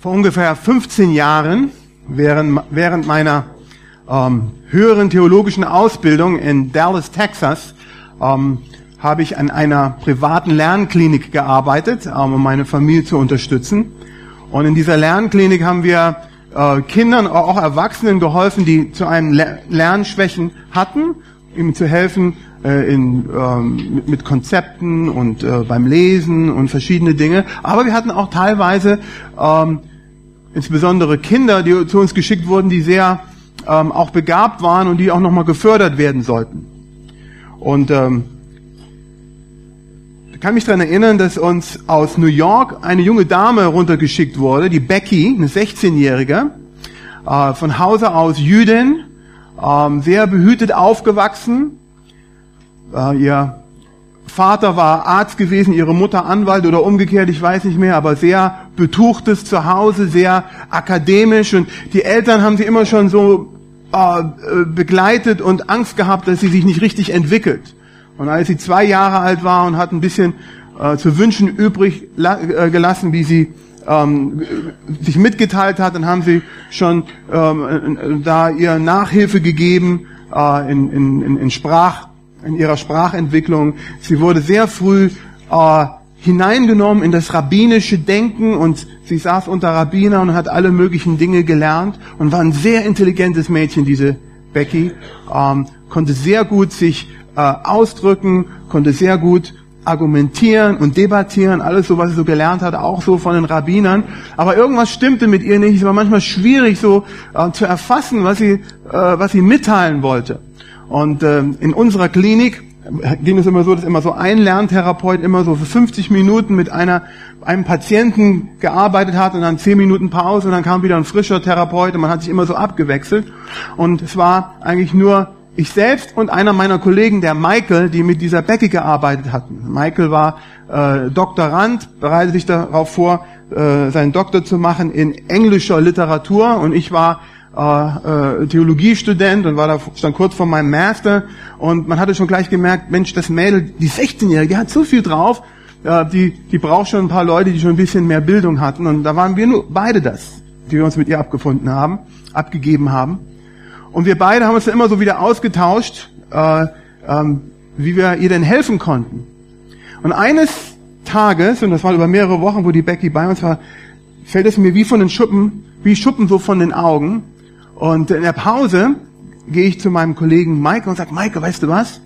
Vor ungefähr 15 Jahren, während, während meiner ähm, höheren theologischen Ausbildung in Dallas, Texas, ähm, habe ich an einer privaten Lernklinik gearbeitet, ähm, um meine Familie zu unterstützen. Und in dieser Lernklinik haben wir äh, Kindern, auch Erwachsenen geholfen, die zu einem Lernschwächen hatten, ihm zu helfen äh, in, ähm, mit, mit Konzepten und äh, beim Lesen und verschiedene Dinge. Aber wir hatten auch teilweise ähm, insbesondere Kinder, die zu uns geschickt wurden, die sehr ähm, auch begabt waren und die auch nochmal gefördert werden sollten. Und ähm, ich kann mich daran erinnern, dass uns aus New York eine junge Dame runtergeschickt wurde, die Becky, eine 16-Jährige, äh, von Hause aus Jüdin, äh, sehr behütet aufgewachsen. Äh, ihr Vater war Arzt gewesen, ihre Mutter Anwalt oder umgekehrt, ich weiß nicht mehr, aber sehr betuchtes Zuhause, sehr akademisch und die Eltern haben sie immer schon so äh, begleitet und Angst gehabt, dass sie sich nicht richtig entwickelt. Und als sie zwei Jahre alt war und hat ein bisschen äh, zu wünschen übrig äh, gelassen, wie sie ähm, sich mitgeteilt hat, dann haben sie schon ähm, da ihr Nachhilfe gegeben äh, in, in, in Sprach, in ihrer Sprachentwicklung. Sie wurde sehr früh äh, hineingenommen in das rabbinische Denken und sie saß unter Rabbiner und hat alle möglichen Dinge gelernt und war ein sehr intelligentes Mädchen, diese Becky, ähm, konnte sehr gut sich äh, ausdrücken, konnte sehr gut argumentieren und debattieren, alles so, was sie so gelernt hat, auch so von den Rabbinern. Aber irgendwas stimmte mit ihr nicht. Es war manchmal schwierig, so äh, zu erfassen, was sie, äh, was sie mitteilen wollte. Und äh, in unserer Klinik ging es immer so, dass immer so ein Lerntherapeut immer so für 50 Minuten mit einer, einem Patienten gearbeitet hat und dann 10 Minuten Pause und dann kam wieder ein frischer Therapeut und man hat sich immer so abgewechselt. Und es war eigentlich nur ich selbst und einer meiner Kollegen, der Michael, die mit dieser Becky gearbeitet hatten. Michael war äh, Doktorand, bereitet sich darauf vor, äh, seinen Doktor zu machen in englischer Literatur und ich war äh, äh, Theologiestudent und war da stand kurz vor meinem Master und man hatte schon gleich gemerkt, Mensch, das Mädel, die 16-Jährige, die hat so viel drauf, äh, die, die braucht schon ein paar Leute, die schon ein bisschen mehr Bildung hatten und da waren wir nur beide das, die wir uns mit ihr abgefunden haben, abgegeben haben. Und wir beide haben uns dann immer so wieder ausgetauscht, äh, ähm, wie wir ihr denn helfen konnten. Und eines Tages, und das war über mehrere Wochen, wo die Becky bei uns war, fällt es mir wie von den Schuppen, wie Schuppen so von den Augen. Und in der Pause gehe ich zu meinem Kollegen Mike und sage, Mike, weißt du was?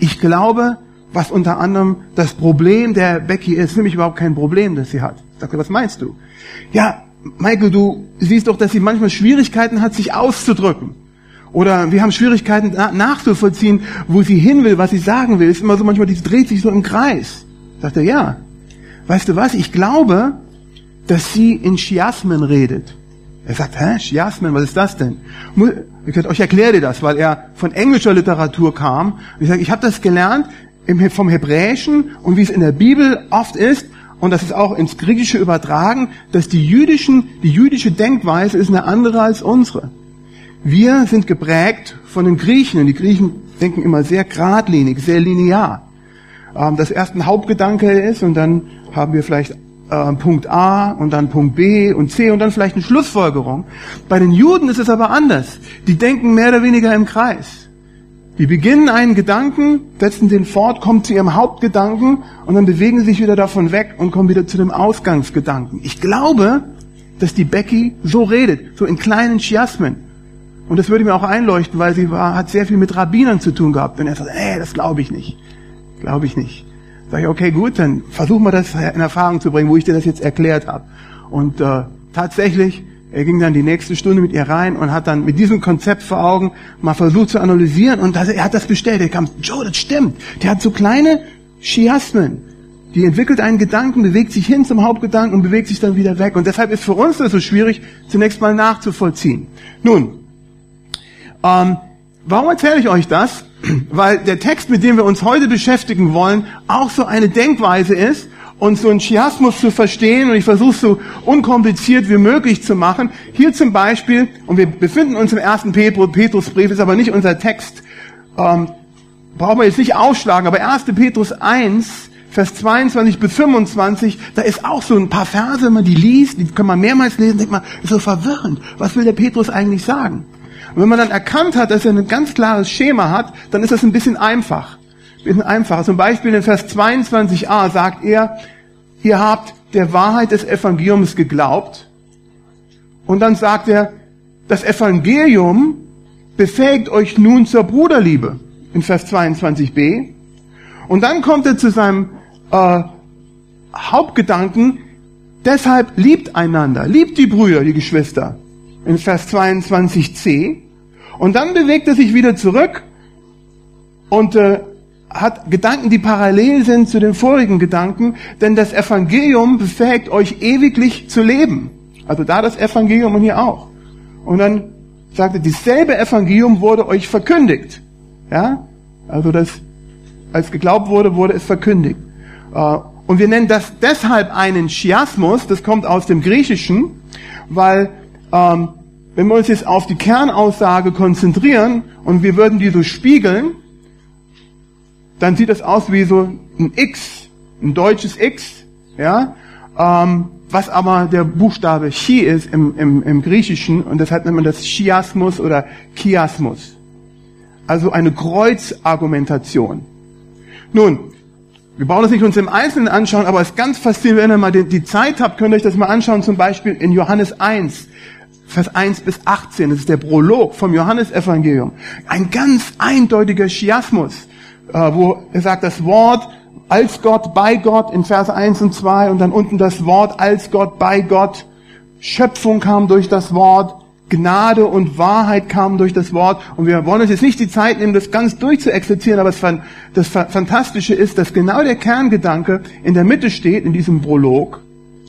Ich glaube, was unter anderem das Problem der Becky ist, nämlich überhaupt kein Problem, das sie hat. Ich sage, was meinst du? Ja, Michael, du siehst doch, dass sie manchmal Schwierigkeiten hat, sich auszudrücken. Oder wir haben Schwierigkeiten nachzuvollziehen, wo sie hin will, was sie sagen will. Ist immer so manchmal, die dreht sich so im Kreis. Sagt er, ja. Weißt du was? Ich glaube, dass sie in Chiasmen redet. Er sagt, hä, Chiasmen, was ist das denn? Ich gesagt, euch erkläre dir das, weil er von englischer Literatur kam. ich sage, ich habe das gelernt vom Hebräischen und wie es in der Bibel oft ist, und das ist auch ins Griechische übertragen, dass die jüdischen, die jüdische Denkweise ist eine andere als unsere. Wir sind geprägt von den Griechen und die Griechen denken immer sehr geradlinig, sehr linear. Ähm, das erst ein Hauptgedanke ist und dann haben wir vielleicht äh, Punkt A und dann Punkt B und C und dann vielleicht eine Schlussfolgerung. Bei den Juden ist es aber anders. Die denken mehr oder weniger im Kreis. Die beginnen einen Gedanken, setzen den fort, kommen zu ihrem Hauptgedanken und dann bewegen sie sich wieder davon weg und kommen wieder zu dem Ausgangsgedanken. Ich glaube, dass die Becky so redet, so in kleinen Chiasmen. Und das würde mir auch einleuchten, weil sie war, hat sehr viel mit Rabbinern zu tun gehabt. Und er sagt, ey, das glaube ich nicht. Glaube ich nicht. Sag ich, okay, gut, dann versuch mal das in Erfahrung zu bringen, wo ich dir das jetzt erklärt habe. Und äh, tatsächlich, er ging dann die nächste Stunde mit ihr rein und hat dann mit diesem Konzept vor Augen mal versucht zu analysieren und das, er hat das bestellt. Er kam, Joe, das stimmt. Der hat so kleine Chiasmen. Die entwickelt einen Gedanken, bewegt sich hin zum Hauptgedanken und bewegt sich dann wieder weg. Und deshalb ist für uns das so schwierig, zunächst mal nachzuvollziehen. Nun, ähm, warum erzähle ich euch das? Weil der Text, mit dem wir uns heute beschäftigen wollen, auch so eine Denkweise ist, uns so einen Chiasmus zu verstehen und ich versuche es so unkompliziert wie möglich zu machen. Hier zum Beispiel, und wir befinden uns im ersten Petrusbrief, ist aber nicht unser Text, ähm, brauchen wir jetzt nicht aufschlagen, aber 1. Petrus 1, Vers 22 bis 25, da ist auch so ein paar Verse, wenn man die liest, die kann man mehrmals lesen, denkt man, ist so verwirrend. Was will der Petrus eigentlich sagen? Und wenn man dann erkannt hat, dass er ein ganz klares Schema hat, dann ist das ein bisschen einfach. Ein bisschen einfacher. Zum Beispiel in Vers 22a sagt er, ihr habt der Wahrheit des Evangeliums geglaubt. Und dann sagt er, das Evangelium befähigt euch nun zur Bruderliebe in Vers 22b. Und dann kommt er zu seinem äh, Hauptgedanken, deshalb liebt einander, liebt die Brüder, die Geschwister, in Vers 22c. Und dann bewegt er sich wieder zurück und äh, hat Gedanken, die parallel sind zu den vorigen Gedanken, denn das Evangelium befähigt euch ewiglich zu leben. Also da das Evangelium und hier auch. Und dann sagt er, dieselbe Evangelium wurde euch verkündigt. Ja? Also das, als geglaubt wurde, wurde es verkündigt. Äh, und wir nennen das deshalb einen Chiasmus, das kommt aus dem Griechischen, weil ähm, wenn wir uns jetzt auf die Kernaussage konzentrieren und wir würden die so spiegeln, dann sieht das aus wie so ein X, ein deutsches X, ja, ähm, was aber der Buchstabe Chi ist im, im, im Griechischen und deshalb nennt man das Chiasmus oder Chiasmus. Also eine Kreuzargumentation. Nun, wir brauchen das nicht uns im Einzelnen anschauen, aber es ist ganz faszinierend, wenn ihr mal die, Zeit habt, könnt ihr euch das mal anschauen, zum Beispiel in Johannes 1, Vers 1 bis 18. Das ist der Prolog vom Johannesevangelium. Ein ganz eindeutiger Chiasmus, äh, wo er sagt, das Wort als Gott, bei Gott in Vers 1 und 2 und dann unten das Wort als Gott, bei Gott. Schöpfung kam durch das Wort, Gnade und Wahrheit kamen durch das Wort. Und wir wollen uns jetzt nicht die Zeit nehmen, das ganz durchzuexerzieren, aber das Fantastische ist, dass genau der Kerngedanke in der Mitte steht, in diesem Prolog,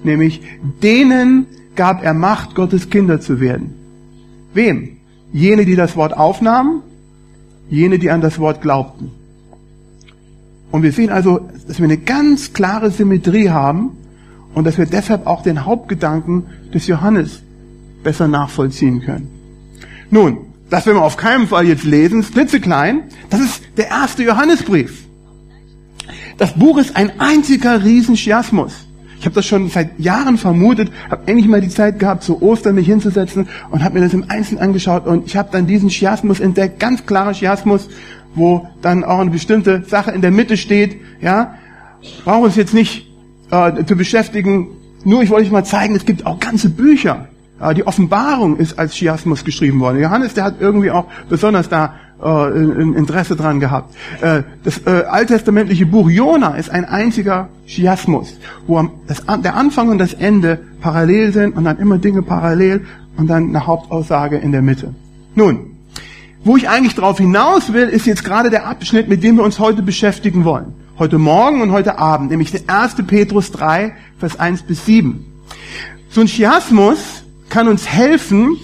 nämlich denen gab er Macht, Gottes Kinder zu werden. Wem? Jene, die das Wort aufnahmen, jene, die an das Wort glaubten. Und wir sehen also, dass wir eine ganz klare Symmetrie haben und dass wir deshalb auch den Hauptgedanken des Johannes besser nachvollziehen können. Nun, das werden wir auf keinen Fall jetzt lesen, klitzeklein. Das ist der erste Johannesbrief. Das Buch ist ein einziger Riesenschiasmus. Ich habe das schon seit Jahren vermutet, habe endlich mal die Zeit gehabt, zu Ostern mich hinzusetzen und habe mir das im Einzelnen angeschaut und ich habe dann diesen Chiasmus entdeckt, ganz klarer Chiasmus, wo dann auch eine bestimmte Sache in der Mitte steht. Ja, brauchen uns jetzt nicht äh, zu beschäftigen. Nur ich wollte euch mal zeigen, es gibt auch ganze Bücher äh, die Offenbarung ist als Chiasmus geschrieben worden. Johannes, der hat irgendwie auch besonders da ein Interesse dran gehabt. Äh, das äh, alttestamentliche Buch Jona ist ein einziger Chiasmus, wo der Anfang und das Ende parallel sind und dann immer Dinge parallel und dann eine Hauptaussage in der Mitte. Nun, wo ich eigentlich darauf hinaus will, ist jetzt gerade der Abschnitt, mit dem wir uns heute beschäftigen wollen. Heute Morgen und heute Abend, nämlich der 1. Petrus 3, Vers 1 bis 7. So ein Chiasmus kann uns helfen,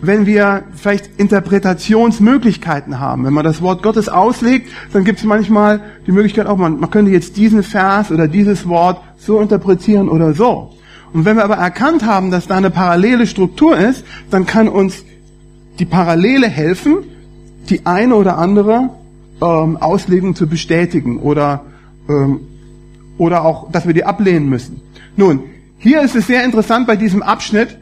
wenn wir vielleicht Interpretationsmöglichkeiten haben. Wenn man das Wort Gottes auslegt, dann gibt es manchmal die Möglichkeit auch, man, man könnte jetzt diesen Vers oder dieses Wort so interpretieren oder so. Und wenn wir aber erkannt haben, dass da eine parallele Struktur ist, dann kann uns die Parallele helfen, die eine oder andere ähm, Auslegung zu bestätigen oder, ähm, oder auch, dass wir die ablehnen müssen. Nun, hier ist es sehr interessant bei diesem Abschnitt,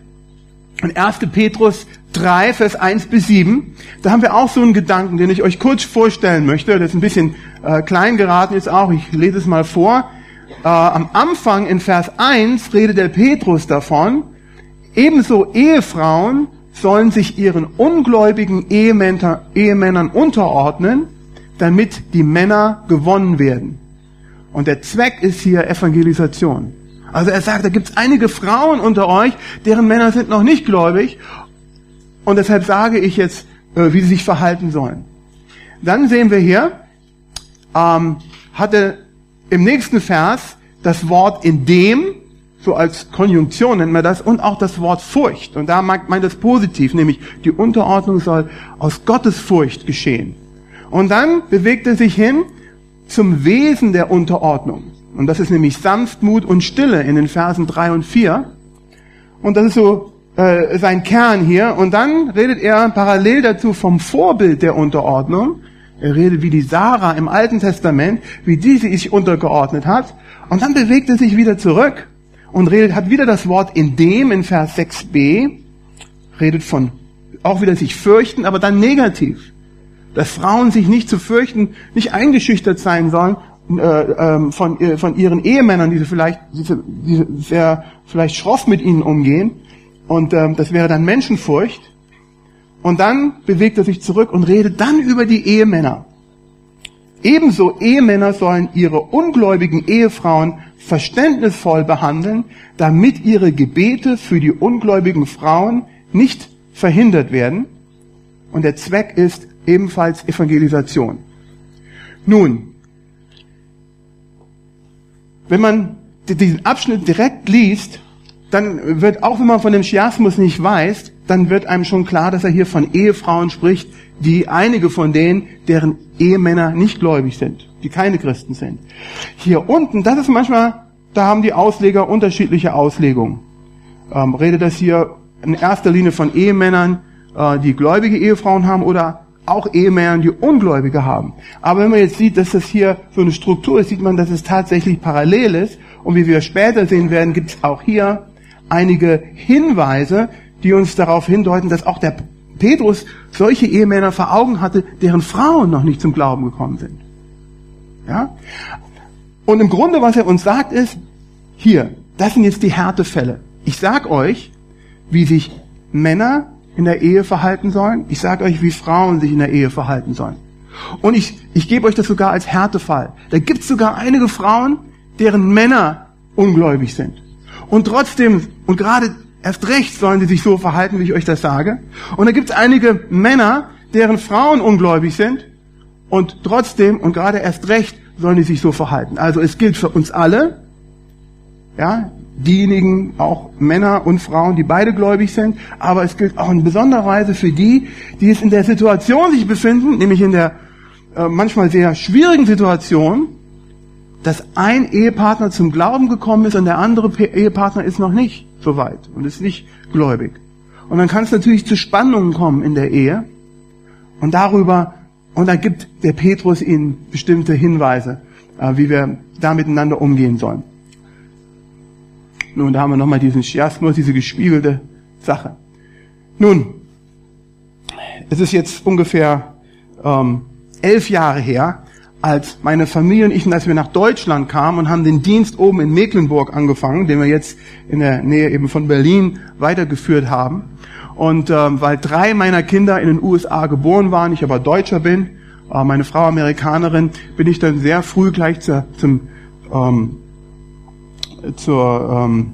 in 1. Petrus 3, Vers 1 bis 7, da haben wir auch so einen Gedanken, den ich euch kurz vorstellen möchte. Das ist ein bisschen äh, klein geraten jetzt auch. Ich lese es mal vor. Äh, am Anfang in Vers 1 redet der Petrus davon, ebenso Ehefrauen sollen sich ihren ungläubigen Ehemänner, Ehemännern unterordnen, damit die Männer gewonnen werden. Und der Zweck ist hier Evangelisation. Also er sagt, da gibt es einige Frauen unter euch, deren Männer sind noch nicht gläubig. Und deshalb sage ich jetzt, äh, wie sie sich verhalten sollen. Dann sehen wir hier, ähm, hatte im nächsten Vers das Wort in dem, so als Konjunktion nennt man das, und auch das Wort Furcht. Und da meint das positiv, nämlich die Unterordnung soll aus Gottes Furcht geschehen. Und dann bewegt er sich hin zum Wesen der Unterordnung. Und das ist nämlich Sanftmut und Stille in den Versen drei und vier. Und das ist so äh, sein Kern hier. Und dann redet er parallel dazu vom Vorbild der Unterordnung. Er redet wie die Sarah im Alten Testament, wie die sich untergeordnet hat. Und dann bewegt er sich wieder zurück und redet, hat wieder das Wort in dem in Vers 6b, redet von auch wieder sich fürchten, aber dann negativ. Dass Frauen sich nicht zu fürchten, nicht eingeschüchtert sein sollen äh, äh, von, äh, von ihren Ehemännern, die sie vielleicht, die sehr vielleicht schroff mit ihnen umgehen. Und ähm, das wäre dann Menschenfurcht. Und dann bewegt er sich zurück und redet dann über die Ehemänner. Ebenso Ehemänner sollen ihre ungläubigen Ehefrauen verständnisvoll behandeln, damit ihre Gebete für die ungläubigen Frauen nicht verhindert werden. Und der Zweck ist ebenfalls Evangelisation. Nun, wenn man diesen Abschnitt direkt liest, dann wird, auch wenn man von dem Chiasmus nicht weiß, dann wird einem schon klar, dass er hier von Ehefrauen spricht, die einige von denen, deren Ehemänner nicht gläubig sind, die keine Christen sind. Hier unten, das ist manchmal, da haben die Ausleger unterschiedliche Auslegungen. Ähm, redet das hier in erster Linie von Ehemännern, äh, die gläubige Ehefrauen haben oder auch Ehemännern, die Ungläubige haben. Aber wenn man jetzt sieht, dass das hier so eine Struktur ist, sieht man, dass es tatsächlich parallel ist. Und wie wir später sehen werden, gibt es auch hier einige Hinweise, die uns darauf hindeuten, dass auch der Petrus solche Ehemänner vor Augen hatte, deren Frauen noch nicht zum Glauben gekommen sind. Ja? Und im Grunde, was er uns sagt, ist, hier, das sind jetzt die Härtefälle. Ich sag euch, wie sich Männer in der Ehe verhalten sollen. Ich sage euch, wie Frauen sich in der Ehe verhalten sollen. Und ich, ich gebe euch das sogar als Härtefall. Da gibt es sogar einige Frauen, deren Männer ungläubig sind. Und trotzdem, und gerade erst recht sollen sie sich so verhalten, wie ich euch das sage. Und da gibt es einige Männer, deren Frauen ungläubig sind. Und trotzdem, und gerade erst recht, sollen die sich so verhalten. Also es gilt für uns alle, ja, diejenigen, auch Männer und Frauen, die beide gläubig sind, aber es gilt auch in besonderer Weise für die, die es in der Situation sich befinden, nämlich in der äh, manchmal sehr schwierigen Situation, dass ein Ehepartner zum Glauben gekommen ist und der andere Ehepartner ist noch nicht so weit und ist nicht gläubig. Und dann kann es natürlich zu Spannungen kommen in der Ehe und darüber, und da gibt der Petrus ihnen bestimmte Hinweise, äh, wie wir da miteinander umgehen sollen. Nun, da haben wir nochmal diesen Chiasmus, diese gespiegelte Sache. Nun, es ist jetzt ungefähr ähm, elf Jahre her, als meine Familie und ich, als wir nach Deutschland kamen und haben den Dienst oben in Mecklenburg angefangen, den wir jetzt in der Nähe eben von Berlin weitergeführt haben. Und ähm, weil drei meiner Kinder in den USA geboren waren, ich aber Deutscher bin, äh, meine Frau Amerikanerin, bin ich dann sehr früh gleich zu, zum ähm, zur, ähm,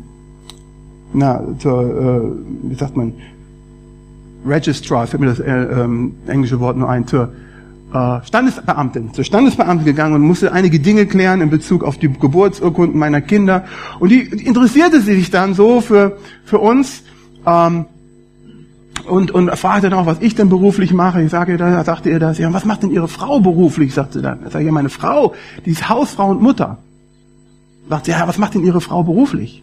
na, zur, äh, wie sagt man, Registrar, fällt mir das äh, ähm, englische Wort nur ein, zur äh, Standesbeamtin, zur Standesbeamtin gegangen und musste einige Dinge klären in Bezug auf die Geburtsurkunden meiner Kinder. Und die, interessierte sich dann so für, für uns, ähm, und, und fragte dann auch, was ich denn beruflich mache. Ich sage, da sagte er das, ja, was macht denn Ihre Frau beruflich, sagte dann. Da sage ich, ja, meine Frau, die ist Hausfrau und Mutter. Sagt sie, ja, was macht denn Ihre Frau beruflich?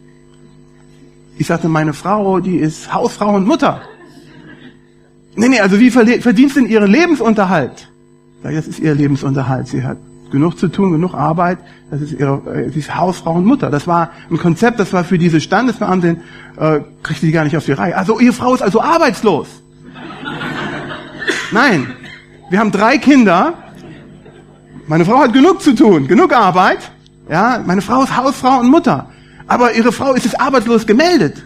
Ich sagte, meine Frau, die ist Hausfrau und Mutter. Nee, nee, also wie verdient denn ihren Lebensunterhalt? Sag, das ist ihr Lebensunterhalt. Sie hat genug zu tun, genug Arbeit. Das ist ihre, äh, sie ist Hausfrau und Mutter. Das war ein Konzept, das war für diese Standesbeamtin, äh, kriegte die gar nicht auf die Reihe. Also ihre Frau ist also arbeitslos. Nein, wir haben drei Kinder. Meine Frau hat genug zu tun, genug Arbeit. Ja, meine Frau ist Hausfrau und Mutter. Aber ihre Frau ist jetzt arbeitslos gemeldet.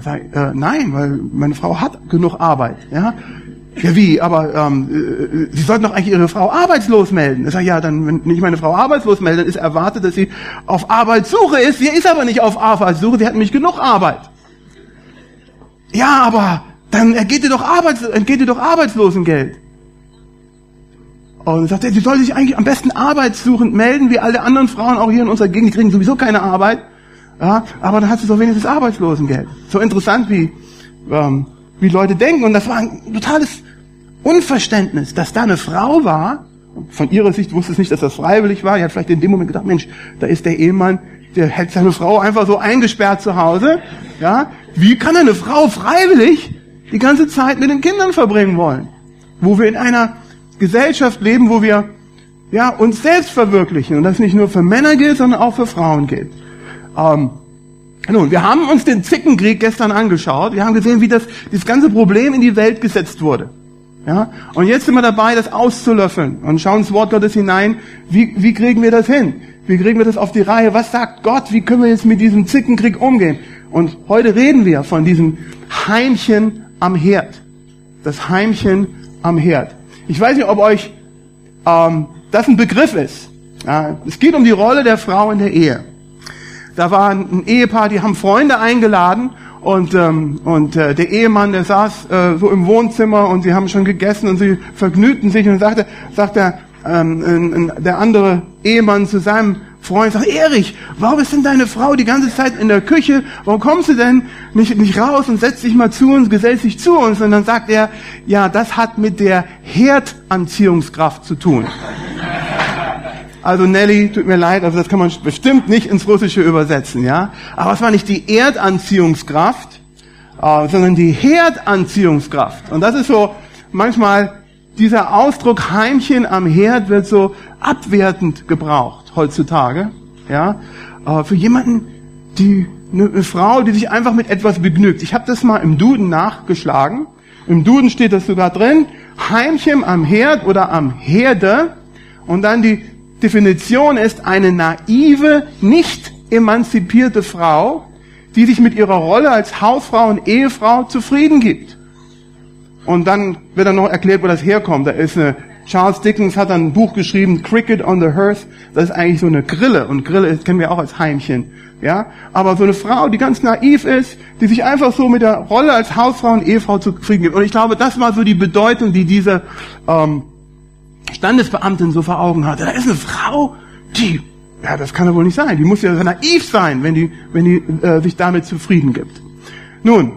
sag ich, äh, nein, weil meine Frau hat genug Arbeit. Ja, ja wie? Aber ähm, äh, Sie sollten doch eigentlich Ihre Frau arbeitslos melden. Ich sage, ja, dann wenn ich meine Frau arbeitslos melde, dann ist erwartet, dass sie auf Arbeitssuche ist. Sie ist aber nicht auf Arbeitssuche. Sie hat nämlich genug Arbeit. Ja, aber dann entgeht ihr doch Arbeitslosengeld. Und sagt er, sie soll sich eigentlich am besten arbeitssuchend melden, wie alle anderen Frauen auch hier in unserer Gegend, die kriegen sowieso keine Arbeit. Ja, aber dann hat sie doch wenigstens Arbeitslosengeld. So interessant, wie, ähm, wie Leute denken. Und das war ein totales Unverständnis, dass da eine Frau war, von ihrer Sicht wusste es nicht, dass das freiwillig war. Die hat vielleicht in dem Moment gedacht, Mensch, da ist der Ehemann, der hält seine Frau einfach so eingesperrt zu Hause. Ja, wie kann eine Frau freiwillig die ganze Zeit mit den Kindern verbringen wollen? Wo wir in einer Gesellschaft leben, wo wir ja, uns selbst verwirklichen. Und das nicht nur für Männer gilt, sondern auch für Frauen gilt. Ähm, nun, wir haben uns den Zickenkrieg gestern angeschaut. Wir haben gesehen, wie das, dieses ganze Problem in die Welt gesetzt wurde. Ja? Und jetzt sind wir dabei, das auszulöffeln und schauen ins Wort Gottes hinein. Wie, wie kriegen wir das hin? Wie kriegen wir das auf die Reihe? Was sagt Gott? Wie können wir jetzt mit diesem Zickenkrieg umgehen? Und heute reden wir von diesem Heimchen am Herd. Das Heimchen am Herd. Ich weiß nicht, ob euch ähm, das ein Begriff ist. Ja, es geht um die Rolle der Frau in der Ehe. Da war ein Ehepaar, die haben Freunde eingeladen und, ähm, und äh, der Ehemann, der saß äh, so im Wohnzimmer und sie haben schon gegessen und sie vergnügten sich und sagte, sagt der, ähm, der andere Ehemann zu seinem Freund, sagt, Erich, warum ist denn deine Frau die ganze Zeit in der Küche? Warum kommst du denn nicht, nicht raus und setzt dich mal zu uns, gesellst dich zu uns? Und dann sagt er, ja, das hat mit der Herdanziehungskraft zu tun. Also Nelly, tut mir leid, also das kann man bestimmt nicht ins Russische übersetzen, ja. Aber es war nicht die Erdanziehungskraft, äh, sondern die Herdanziehungskraft. Und das ist so manchmal dieser Ausdruck Heimchen am Herd wird so abwertend gebraucht heutzutage, ja. Für jemanden, die eine, eine Frau, die sich einfach mit etwas begnügt. Ich habe das mal im Duden nachgeschlagen. Im Duden steht das sogar drin. Heimchen am Herd oder am Herde und dann die Definition ist eine naive, nicht emanzipierte Frau, die sich mit ihrer Rolle als Hausfrau und Ehefrau zufrieden gibt. Und dann wird dann noch erklärt, wo das herkommt. Da ist eine, Charles Dickens hat dann ein Buch geschrieben, Cricket on the Hearth. Das ist eigentlich so eine Grille. Und Grille kennen wir auch als Heimchen. Ja? Aber so eine Frau, die ganz naiv ist, die sich einfach so mit der Rolle als Hausfrau und Ehefrau zufrieden gibt. Und ich glaube, das war so die Bedeutung, die diese, ähm, Standesbeamtin so vor Augen hatte. Da ist eine Frau, die, ja, das kann ja wohl nicht sein. Die muss ja naiv sein, wenn die, wenn die äh, sich damit zufrieden gibt. Nun,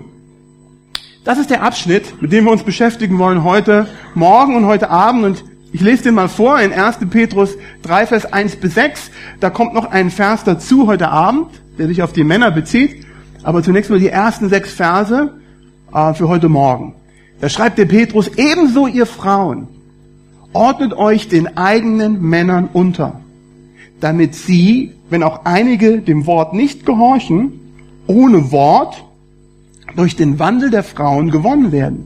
das ist der Abschnitt, mit dem wir uns beschäftigen wollen heute Morgen und heute Abend. Und ich lese den mal vor in 1. Petrus 3, Vers 1 bis 6. Da kommt noch ein Vers dazu heute Abend, der sich auf die Männer bezieht. Aber zunächst mal die ersten sechs Verse äh, für heute Morgen. Da schreibt der Petrus, ebenso ihr Frauen, ordnet euch den eigenen Männern unter, damit sie, wenn auch einige dem Wort nicht gehorchen, ohne Wort durch den Wandel der Frauen gewonnen werden.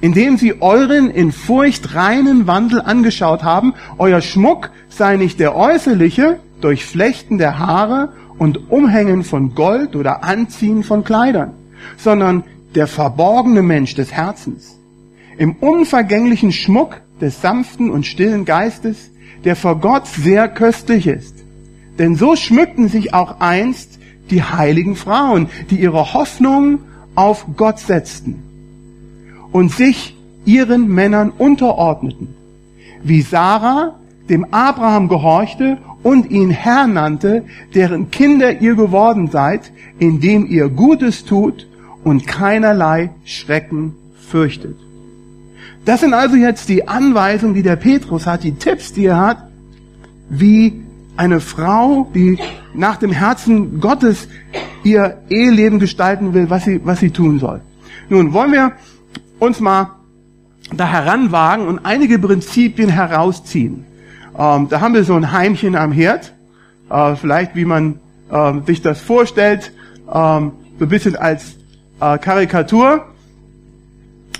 Indem sie euren in Furcht reinen Wandel angeschaut haben, euer Schmuck sei nicht der äußerliche, durch Flechten der Haare und Umhängen von Gold oder Anziehen von Kleidern, sondern der verborgene Mensch des Herzens. Im unvergänglichen Schmuck des sanften und stillen Geistes, der vor Gott sehr köstlich ist. Denn so schmückten sich auch einst die heiligen Frauen, die ihre Hoffnung auf Gott setzten und sich ihren Männern unterordneten, wie Sarah dem Abraham gehorchte und ihn Herr nannte, deren Kinder ihr geworden seid, indem ihr Gutes tut und keinerlei Schrecken fürchtet. Das sind also jetzt die Anweisungen, die der Petrus hat, die Tipps, die er hat, wie eine Frau, die nach dem Herzen Gottes ihr Eheleben gestalten will, was sie, was sie tun soll. Nun wollen wir uns mal da heranwagen und einige Prinzipien herausziehen. Ähm, da haben wir so ein Heimchen am Herd, äh, vielleicht wie man äh, sich das vorstellt, ähm, so ein bisschen als äh, Karikatur.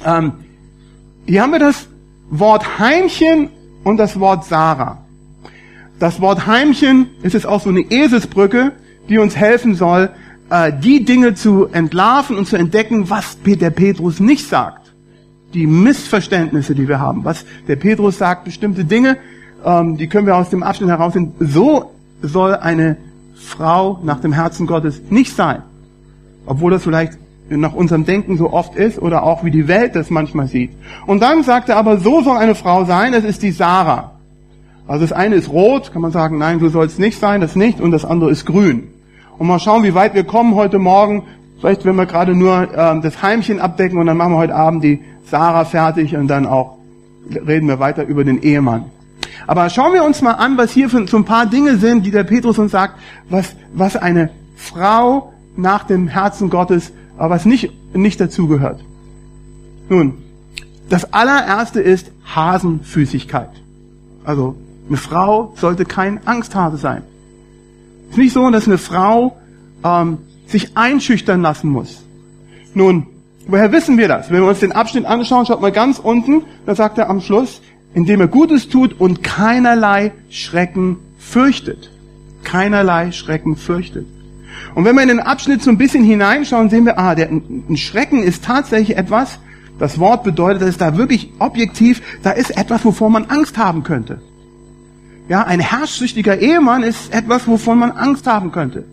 Ähm, hier haben wir das Wort Heimchen und das Wort Sarah. Das Wort Heimchen ist jetzt auch so eine Eselsbrücke, die uns helfen soll, äh, die Dinge zu entlarven und zu entdecken, was der Petrus nicht sagt. Die Missverständnisse, die wir haben. Was der Petrus sagt, bestimmte Dinge, ähm, die können wir aus dem Abschnitt herausfinden. So soll eine Frau nach dem Herzen Gottes nicht sein. Obwohl das vielleicht nach unserem Denken so oft ist oder auch wie die Welt das manchmal sieht. Und dann sagt er aber, so soll eine Frau sein, das ist die Sarah. Also das eine ist rot, kann man sagen, nein, so soll es nicht sein, das nicht, und das andere ist grün. Und mal schauen, wie weit wir kommen heute Morgen. Vielleicht, wenn wir gerade nur ähm, das Heimchen abdecken und dann machen wir heute Abend die Sarah fertig und dann auch reden wir weiter über den Ehemann. Aber schauen wir uns mal an, was hier für, so ein paar Dinge sind, die der Petrus uns sagt, was, was eine Frau nach dem Herzen Gottes aber was nicht, nicht dazugehört. Nun, das allererste ist Hasenfüßigkeit. Also Eine Frau sollte kein Angsthase sein. Es ist nicht so, dass eine Frau ähm, sich einschüchtern lassen muss. Nun, woher wissen wir das? Wenn wir uns den Abschnitt anschauen, schaut mal ganz unten, da sagt er am Schluss, indem er Gutes tut und keinerlei Schrecken fürchtet. Keinerlei Schrecken fürchtet. Und wenn wir in den Abschnitt so ein bisschen hineinschauen, sehen wir, ah, der, ein Schrecken ist tatsächlich etwas, das Wort bedeutet, dass es da wirklich objektiv, da ist etwas, wovor man Angst haben könnte. Ja, ein herrschsüchtiger Ehemann ist etwas, wovon man Angst haben könnte.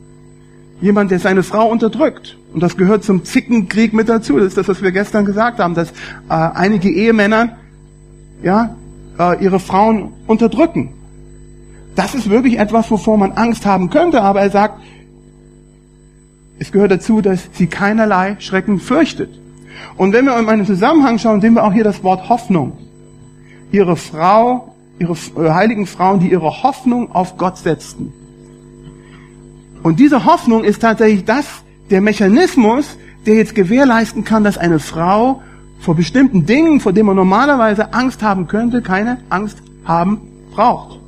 Jemand, der seine Frau unterdrückt. Und das gehört zum Zickenkrieg mit dazu. Das ist das, was wir gestern gesagt haben, dass äh, einige Ehemänner ja, äh, ihre Frauen unterdrücken. Das ist wirklich etwas, wovor man Angst haben könnte. Aber er sagt, es gehört dazu, dass sie keinerlei Schrecken fürchtet. Und wenn wir in einen Zusammenhang schauen, sehen wir auch hier das Wort Hoffnung. Ihre Frau, ihre äh, heiligen Frauen, die ihre Hoffnung auf Gott setzten. Und diese Hoffnung ist tatsächlich das, der Mechanismus, der jetzt gewährleisten kann, dass eine Frau vor bestimmten Dingen, vor denen man normalerweise Angst haben könnte, keine Angst haben braucht.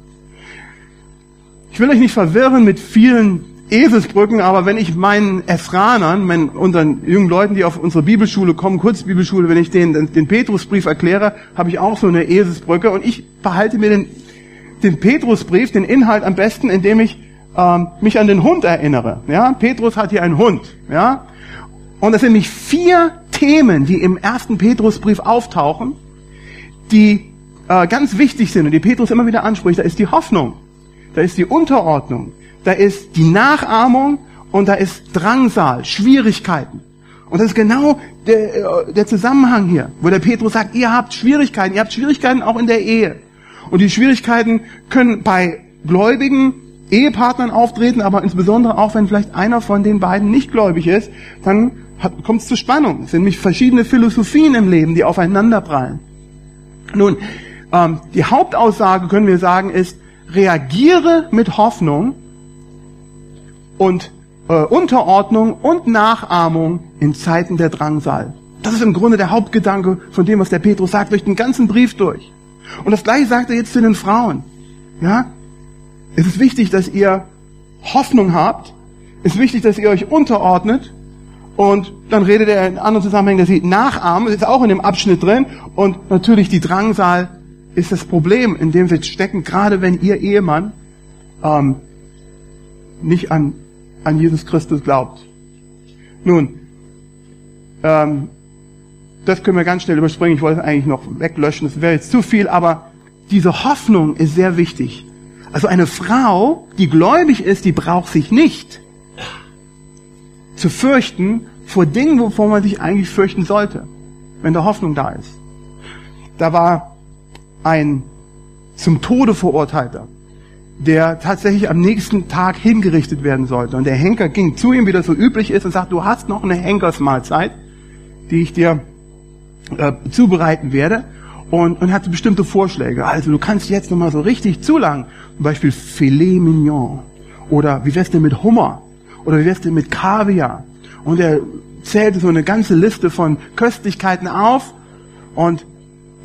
Ich will euch nicht verwirren mit vielen Eselsbrücken, aber wenn ich meinen Ephranern, meinen, unseren jungen Leuten, die auf unsere Bibelschule kommen, Kurzbibelschule, wenn ich denen den Petrusbrief erkläre, habe ich auch so eine Eselsbrücke und ich behalte mir den, den Petrusbrief, den Inhalt am besten, indem ich ähm, mich an den Hund erinnere. Ja, Petrus hat hier einen Hund. Ja, und das sind nämlich vier Themen, die im ersten Petrusbrief auftauchen, die äh, ganz wichtig sind und die Petrus immer wieder anspricht. Da ist die Hoffnung, da ist die Unterordnung, da ist die Nachahmung und da ist Drangsal, Schwierigkeiten. Und das ist genau der, äh, der Zusammenhang hier, wo der Petrus sagt, ihr habt Schwierigkeiten, ihr habt Schwierigkeiten auch in der Ehe. Und die Schwierigkeiten können bei gläubigen Ehepartnern auftreten, aber insbesondere auch, wenn vielleicht einer von den beiden nicht gläubig ist, dann kommt es zu Spannung. Es sind nämlich verschiedene Philosophien im Leben, die aufeinanderprallen. Nun, ähm, die Hauptaussage, können wir sagen, ist, reagiere mit Hoffnung und äh, Unterordnung und Nachahmung in Zeiten der Drangsal. Das ist im Grunde der Hauptgedanke von dem, was der Petrus sagt, durch den ganzen Brief durch. Und das gleiche sagt er jetzt zu den Frauen. Ja? Es ist wichtig, dass ihr Hoffnung habt. Es ist wichtig, dass ihr euch unterordnet. Und dann redet er in anderen Zusammenhängen, dass sie nachahmen. Das ist auch in dem Abschnitt drin. Und natürlich die Drangsal ist das Problem, in dem wir stecken, gerade wenn ihr Ehemann ähm, nicht an an Jesus Christus glaubt. Nun, ähm, das können wir ganz schnell überspringen. Ich wollte es eigentlich noch weglöschen. Das wäre jetzt zu viel, aber diese Hoffnung ist sehr wichtig. Also eine Frau, die gläubig ist, die braucht sich nicht zu fürchten vor Dingen, wovor man sich eigentlich fürchten sollte, wenn da Hoffnung da ist. Da war ein zum Tode verurteilter der tatsächlich am nächsten Tag hingerichtet werden sollte. Und der Henker ging zu ihm, wie das so üblich ist, und sagt, du hast noch eine Henkersmahlzeit, die ich dir äh, zubereiten werde. Und, und hatte bestimmte Vorschläge. Also du kannst jetzt nochmal so richtig zulangen. Zum Beispiel Filet Mignon. Oder wie wär's denn mit Hummer? Oder wie wär's denn mit Kaviar? Und er zählte so eine ganze Liste von Köstlichkeiten auf. Und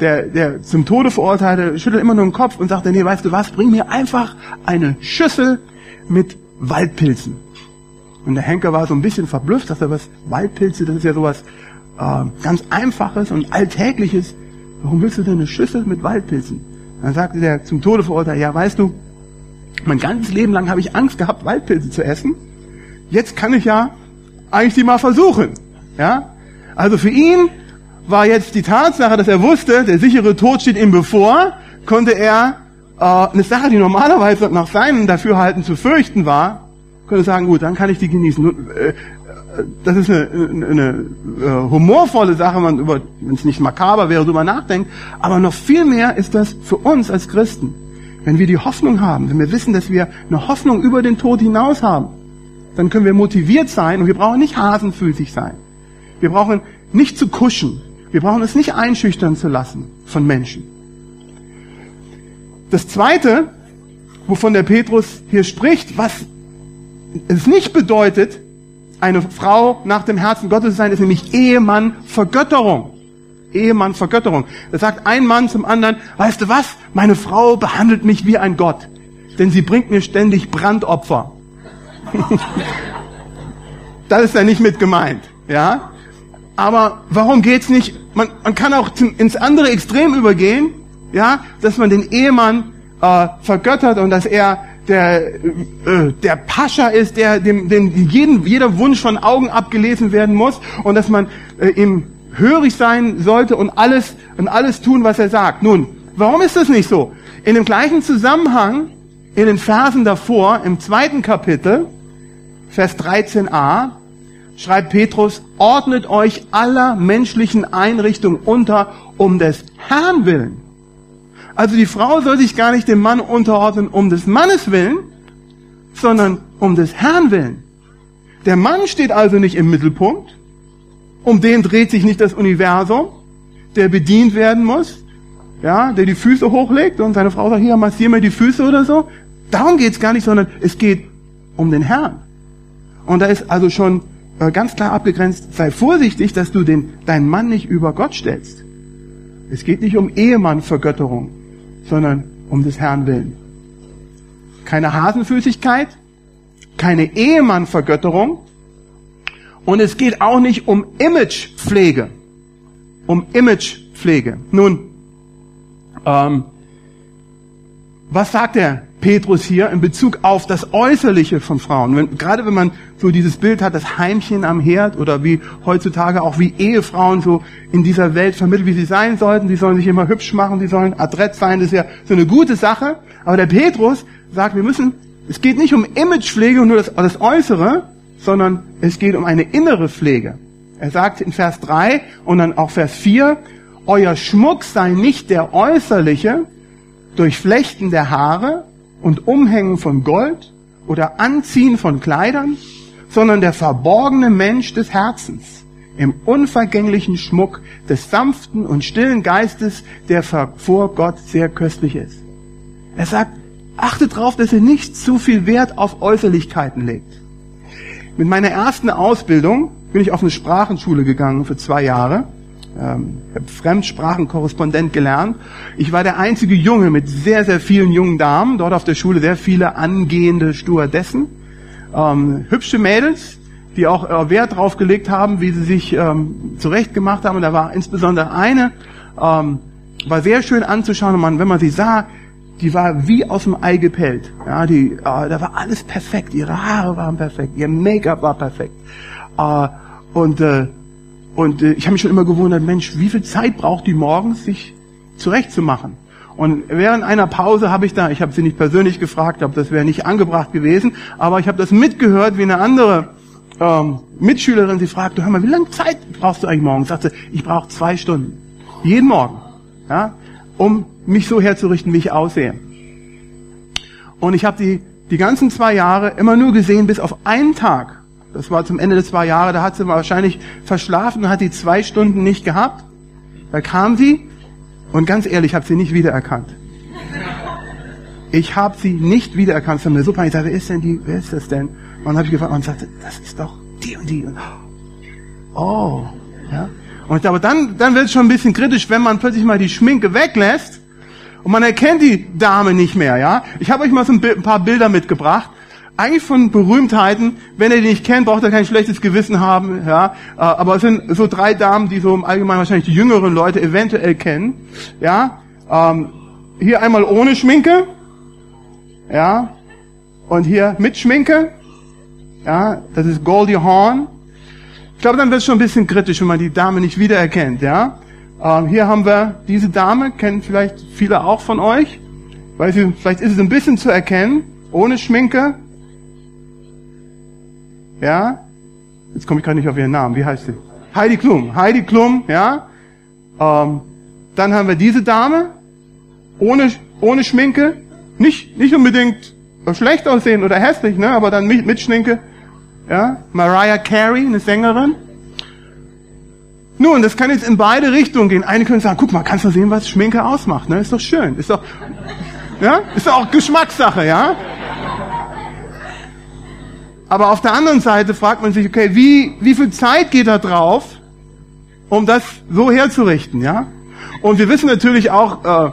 der, der zum Tode verurteilte schüttelt immer nur den Kopf und sagt, nee, weißt du was, bring mir einfach eine Schüssel mit Waldpilzen. Und der Henker war so ein bisschen verblüfft, dass er was, Waldpilze, das ist ja sowas äh, ganz Einfaches und Alltägliches. Warum willst du denn eine Schüssel mit Waldpilzen? Dann sagte der zum Tode verurteilte, ja, weißt du, mein ganzes Leben lang habe ich Angst gehabt, Waldpilze zu essen. Jetzt kann ich ja eigentlich die mal versuchen. Ja? Also für ihn war jetzt die Tatsache, dass er wusste, der sichere Tod steht ihm bevor, konnte er äh, eine Sache, die normalerweise nach seinem Dafürhalten zu fürchten war, konnte sagen, gut, dann kann ich die genießen. Äh, das ist eine, eine, eine äh, humorvolle Sache, man über, wenn es nicht makaber wäre, darüber nachdenkt. Aber noch viel mehr ist das für uns als Christen. Wenn wir die Hoffnung haben, wenn wir wissen, dass wir eine Hoffnung über den Tod hinaus haben, dann können wir motiviert sein und wir brauchen nicht hasenfüßig sein. Wir brauchen nicht zu kuschen. Wir brauchen es nicht einschüchtern zu lassen von Menschen. Das zweite, wovon der Petrus hier spricht, was es nicht bedeutet, eine Frau nach dem Herzen Gottes zu sein, ist nämlich Ehemann Vergötterung. Ehemann-Vergötterung. Da sagt ein Mann zum anderen, weißt du was? Meine Frau behandelt mich wie ein Gott, denn sie bringt mir ständig Brandopfer. das ist ja nicht mit gemeint, ja? Aber warum geht's nicht? Man, man kann auch zum, ins andere Extrem übergehen, ja, dass man den Ehemann äh, vergöttert und dass er der, äh, der Pascha ist, der dem, dem jeden, jeder Wunsch von Augen abgelesen werden muss und dass man äh, ihm hörig sein sollte und alles und alles tun, was er sagt. Nun, warum ist das nicht so? In dem gleichen Zusammenhang, in den Versen davor, im zweiten Kapitel, Vers 13a, schreibt Petrus, ordnet euch aller menschlichen Einrichtungen unter um des Herrn willen. Also die Frau soll sich gar nicht dem Mann unterordnen um des Mannes willen, sondern um des Herrn willen. Der Mann steht also nicht im Mittelpunkt, um den dreht sich nicht das Universum, der bedient werden muss, ja, der die Füße hochlegt und seine Frau sagt, hier, massier mir die Füße oder so. Darum geht's gar nicht, sondern es geht um den Herrn. Und da ist also schon ganz klar abgegrenzt, sei vorsichtig, dass du den, deinen Mann nicht über Gott stellst. Es geht nicht um Ehemannvergötterung, sondern um des Herrn willen. Keine Hasenfüßigkeit, keine Ehemannvergötterung und es geht auch nicht um Imagepflege. Um Imagepflege. Nun, ähm, was sagt der Petrus hier in Bezug auf das Äußerliche von Frauen. Wenn, gerade wenn man so dieses Bild hat, das Heimchen am Herd oder wie heutzutage auch wie Ehefrauen so in dieser Welt vermittelt, wie sie sein sollten. Sie sollen sich immer hübsch machen, sie sollen adrett sein. Das ist ja so eine gute Sache. Aber der Petrus sagt, wir müssen, es geht nicht um Imagepflege und nur das, das Äußere, sondern es geht um eine innere Pflege. Er sagt in Vers 3 und dann auch Vers 4, euer Schmuck sei nicht der äußerliche, durch Flechten der Haare und Umhängen von Gold oder Anziehen von Kleidern, sondern der verborgene Mensch des Herzens im unvergänglichen Schmuck des sanften und stillen Geistes, der vor Gott sehr köstlich ist. Er sagt, achtet darauf, dass ihr nicht zu viel Wert auf Äußerlichkeiten legt. Mit meiner ersten Ausbildung bin ich auf eine Sprachenschule gegangen für zwei Jahre ähm, Fremdsprachenkorrespondent gelernt. Ich war der einzige Junge mit sehr, sehr vielen jungen Damen, dort auf der Schule sehr viele angehende Stewardessen, ähm, hübsche Mädels, die auch äh, Wert drauf gelegt haben, wie sie sich ähm, zurechtgemacht haben. Und da war insbesondere eine, ähm, war sehr schön anzuschauen. Und man, wenn man sie sah, die war wie aus dem Ei gepellt. Ja, die, äh, da war alles perfekt. Ihre Haare waren perfekt, ihr Make-up war perfekt. Äh, und äh, und äh, ich habe mich schon immer gewundert, Mensch, wie viel Zeit braucht die morgens, sich zurechtzumachen? Und während einer Pause habe ich da, ich habe sie nicht persönlich gefragt, ob das wäre nicht angebracht gewesen, aber ich habe das mitgehört, wie eine andere ähm, Mitschülerin sie fragte, hör mal, wie lange Zeit brauchst du eigentlich morgens? Sagte, ich brauche zwei Stunden. Jeden Morgen. Ja, um mich so herzurichten, wie ich aussehe. Und ich habe die, die ganzen zwei Jahre immer nur gesehen, bis auf einen Tag, das war zum Ende der zwei Jahre, da hat sie wahrscheinlich verschlafen und hat die zwei Stunden nicht gehabt. Da kam sie und ganz ehrlich, ich habe sie nicht wiedererkannt. Ich habe sie nicht wiedererkannt. Es war mir super. Ich sagte, wer ist denn die, wer ist das denn? Und dann habe ich gefragt und sagte, das ist doch die und die. Und, oh, ja. Und aber dann, dann wird es schon ein bisschen kritisch, wenn man plötzlich mal die Schminke weglässt und man erkennt die Dame nicht mehr, ja. Ich habe euch mal so ein paar Bilder mitgebracht eigentlich von Berühmtheiten, wenn ihr die nicht kennt, braucht ihr kein schlechtes Gewissen haben, ja. Äh, aber es sind so drei Damen, die so im Allgemeinen wahrscheinlich die jüngeren Leute eventuell kennen, ja. Ähm, hier einmal ohne Schminke, ja. Und hier mit Schminke, ja. Das ist Goldie Hawn. Ich glaube, dann wird es schon ein bisschen kritisch, wenn man die Dame nicht wiedererkennt, ja. Ähm, hier haben wir diese Dame, kennen vielleicht viele auch von euch. Weil sie, vielleicht ist es ein bisschen zu erkennen, ohne Schminke, ja? Jetzt komme ich gerade nicht auf ihren Namen. Wie heißt sie? Heidi Klum. Heidi Klum, ja? Ähm, dann haben wir diese Dame. Ohne, ohne Schminke. Nicht, nicht unbedingt schlecht aussehen oder hässlich, ne? Aber dann mit, mit Schminke. Ja? Mariah Carey, eine Sängerin. Nun, das kann jetzt in beide Richtungen gehen. Eine können sagen, guck mal, kannst du sehen, was Schminke ausmacht, ne? Ist doch schön. Ist doch, ja? Ist doch auch Geschmackssache, ja? Aber auf der anderen Seite fragt man sich, okay, wie, wie viel Zeit geht da drauf, um das so herzurichten, ja. Und wir wissen natürlich auch, äh,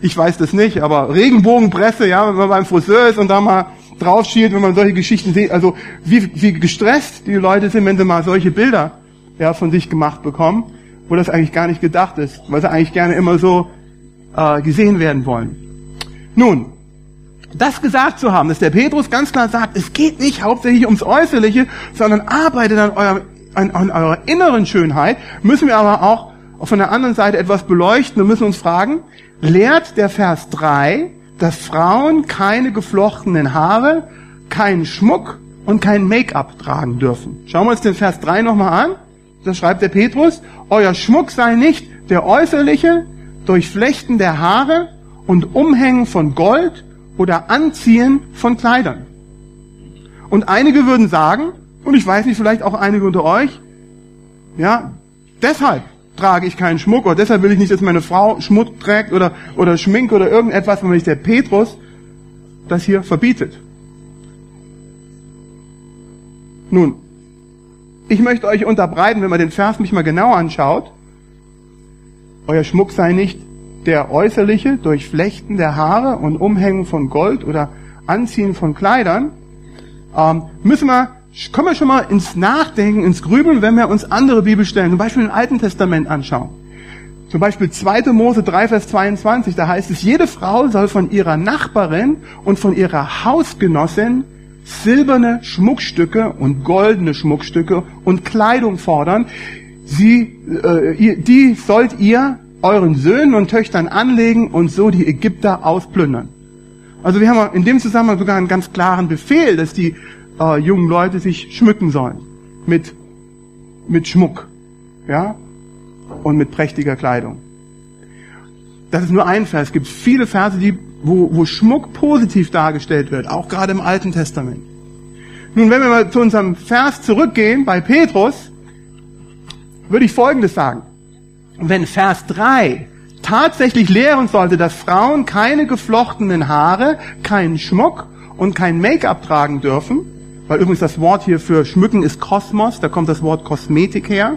ich weiß das nicht, aber Regenbogenpresse, ja, wenn man beim Friseur ist und da mal drauf schielt, wenn man solche Geschichten sieht, also wie, wie gestresst die Leute sind, wenn sie mal solche Bilder ja, von sich gemacht bekommen, wo das eigentlich gar nicht gedacht ist, weil sie eigentlich gerne immer so äh, gesehen werden wollen. Nun, das gesagt zu haben, dass der Petrus ganz klar sagt, es geht nicht hauptsächlich ums Äußerliche, sondern arbeitet an, eurem, an, an eurer inneren Schönheit, müssen wir aber auch von der anderen Seite etwas beleuchten und müssen uns fragen, lehrt der Vers 3, dass Frauen keine geflochtenen Haare, keinen Schmuck und kein Make-up tragen dürfen. Schauen wir uns den Vers 3 nochmal an. Da schreibt der Petrus, euer Schmuck sei nicht der äußerliche, Durchflechten der Haare und Umhängen von Gold oder Anziehen von Kleidern. Und einige würden sagen, und ich weiß nicht, vielleicht auch einige unter euch, ja, deshalb trage ich keinen Schmuck oder deshalb will ich nicht, dass meine Frau Schmuck trägt oder, oder Schmink oder irgendetwas, wenn nicht der Petrus das hier verbietet. Nun, ich möchte euch unterbreiten, wenn man den Vers mich mal genau anschaut, euer Schmuck sei nicht der äußerliche durch Flechten der Haare und Umhängen von Gold oder Anziehen von Kleidern, ähm, müssen wir kommen wir schon mal ins Nachdenken, ins Grübeln, wenn wir uns andere Bibelstellen, zum Beispiel im Alten Testament anschauen. Zum Beispiel 2. Mose 3, Vers 22, da heißt es, jede Frau soll von ihrer Nachbarin und von ihrer Hausgenossin silberne Schmuckstücke und goldene Schmuckstücke und Kleidung fordern. Sie, äh, die sollt ihr euren Söhnen und Töchtern anlegen und so die Ägypter ausplündern. Also wir haben in dem Zusammenhang sogar einen ganz klaren Befehl, dass die äh, jungen Leute sich schmücken sollen mit mit Schmuck, ja, und mit prächtiger Kleidung. Das ist nur ein Vers. Es gibt viele Verse, die, wo, wo Schmuck positiv dargestellt wird, auch gerade im Alten Testament. Nun, wenn wir mal zu unserem Vers zurückgehen bei Petrus, würde ich Folgendes sagen. Wenn Vers 3 tatsächlich lehren sollte, dass Frauen keine geflochtenen Haare, keinen Schmuck und kein Make-up tragen dürfen, weil übrigens das Wort hier für schmücken ist Kosmos, da kommt das Wort Kosmetik her.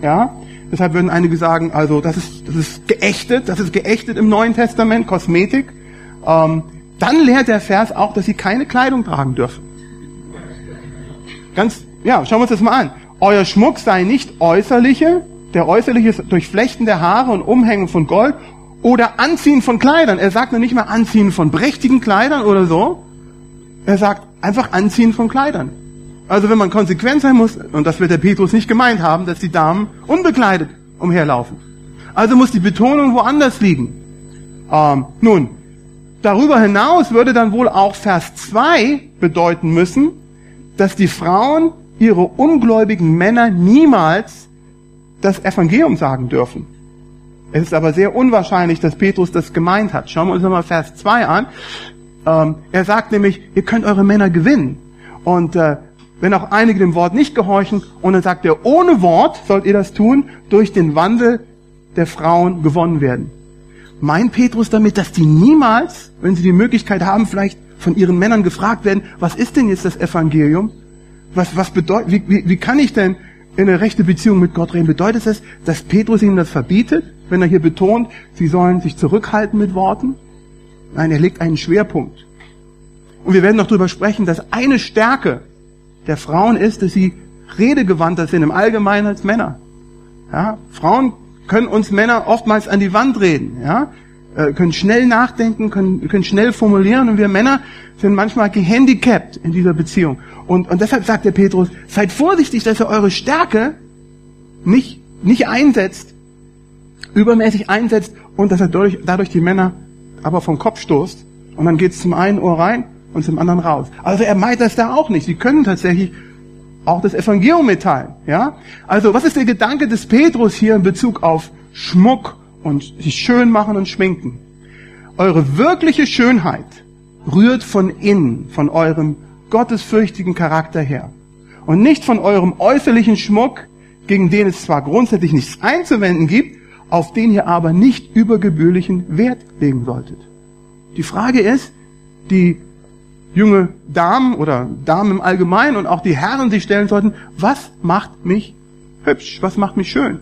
Ja, deshalb würden einige sagen, also das ist, das ist geächtet, das ist geächtet im Neuen Testament, Kosmetik. Ähm, dann lehrt der Vers auch, dass sie keine Kleidung tragen dürfen. Ganz, ja, schauen wir uns das mal an. Euer Schmuck sei nicht äußerliche, der äußerliche ist Durchflechten der Haare und Umhängen von Gold oder Anziehen von Kleidern. Er sagt noch nicht mal Anziehen von prächtigen Kleidern oder so. Er sagt einfach Anziehen von Kleidern. Also wenn man konsequent sein muss, und das wird der Petrus nicht gemeint haben, dass die Damen unbekleidet umherlaufen. Also muss die Betonung woanders liegen. Ähm, nun, darüber hinaus würde dann wohl auch Vers 2 bedeuten müssen, dass die Frauen ihre ungläubigen Männer niemals das Evangelium sagen dürfen. Es ist aber sehr unwahrscheinlich, dass Petrus das gemeint hat. Schauen wir uns nochmal Vers 2 an. Ähm, er sagt nämlich, ihr könnt eure Männer gewinnen. Und äh, wenn auch einige dem Wort nicht gehorchen, und dann sagt er, ohne Wort sollt ihr das tun, durch den Wandel der Frauen gewonnen werden. Meint Petrus damit, dass die niemals, wenn sie die Möglichkeit haben, vielleicht von ihren Männern gefragt werden, was ist denn jetzt das Evangelium? Was, was bedeutet, wie, wie, wie kann ich denn in eine rechte Beziehung mit Gott reden? Bedeutet das, dass Petrus ihnen das verbietet, wenn er hier betont, sie sollen sich zurückhalten mit Worten? Nein, er legt einen Schwerpunkt. Und wir werden noch darüber sprechen, dass eine Stärke der Frauen ist, dass sie redegewandter sind im Allgemeinen als Männer. Ja, Frauen können uns Männer oftmals an die Wand reden, ja, können schnell nachdenken, können, können schnell formulieren und wir Männer sind manchmal gehandicapt in dieser Beziehung. Und, und deshalb sagt der Petrus, seid vorsichtig, dass ihr eure Stärke nicht, nicht einsetzt, übermäßig einsetzt und dass er dadurch, dadurch die Männer aber vom Kopf stoßt und dann geht's zum einen Ohr rein und zum anderen raus. Also er meint das da auch nicht. Sie können tatsächlich auch das Evangelium mitteilen. Ja? Also was ist der Gedanke des Petrus hier in Bezug auf Schmuck und sich schön machen und schminken? Eure wirkliche Schönheit rührt von innen, von eurem gottesfürchtigen Charakter her. Und nicht von eurem äußerlichen Schmuck, gegen den es zwar grundsätzlich nichts einzuwenden gibt, auf den ihr aber nicht übergebührlichen Wert legen solltet. Die Frage ist, die junge Damen oder Damen im Allgemeinen und auch die Herren sich stellen sollten, was macht mich hübsch? Was macht mich schön?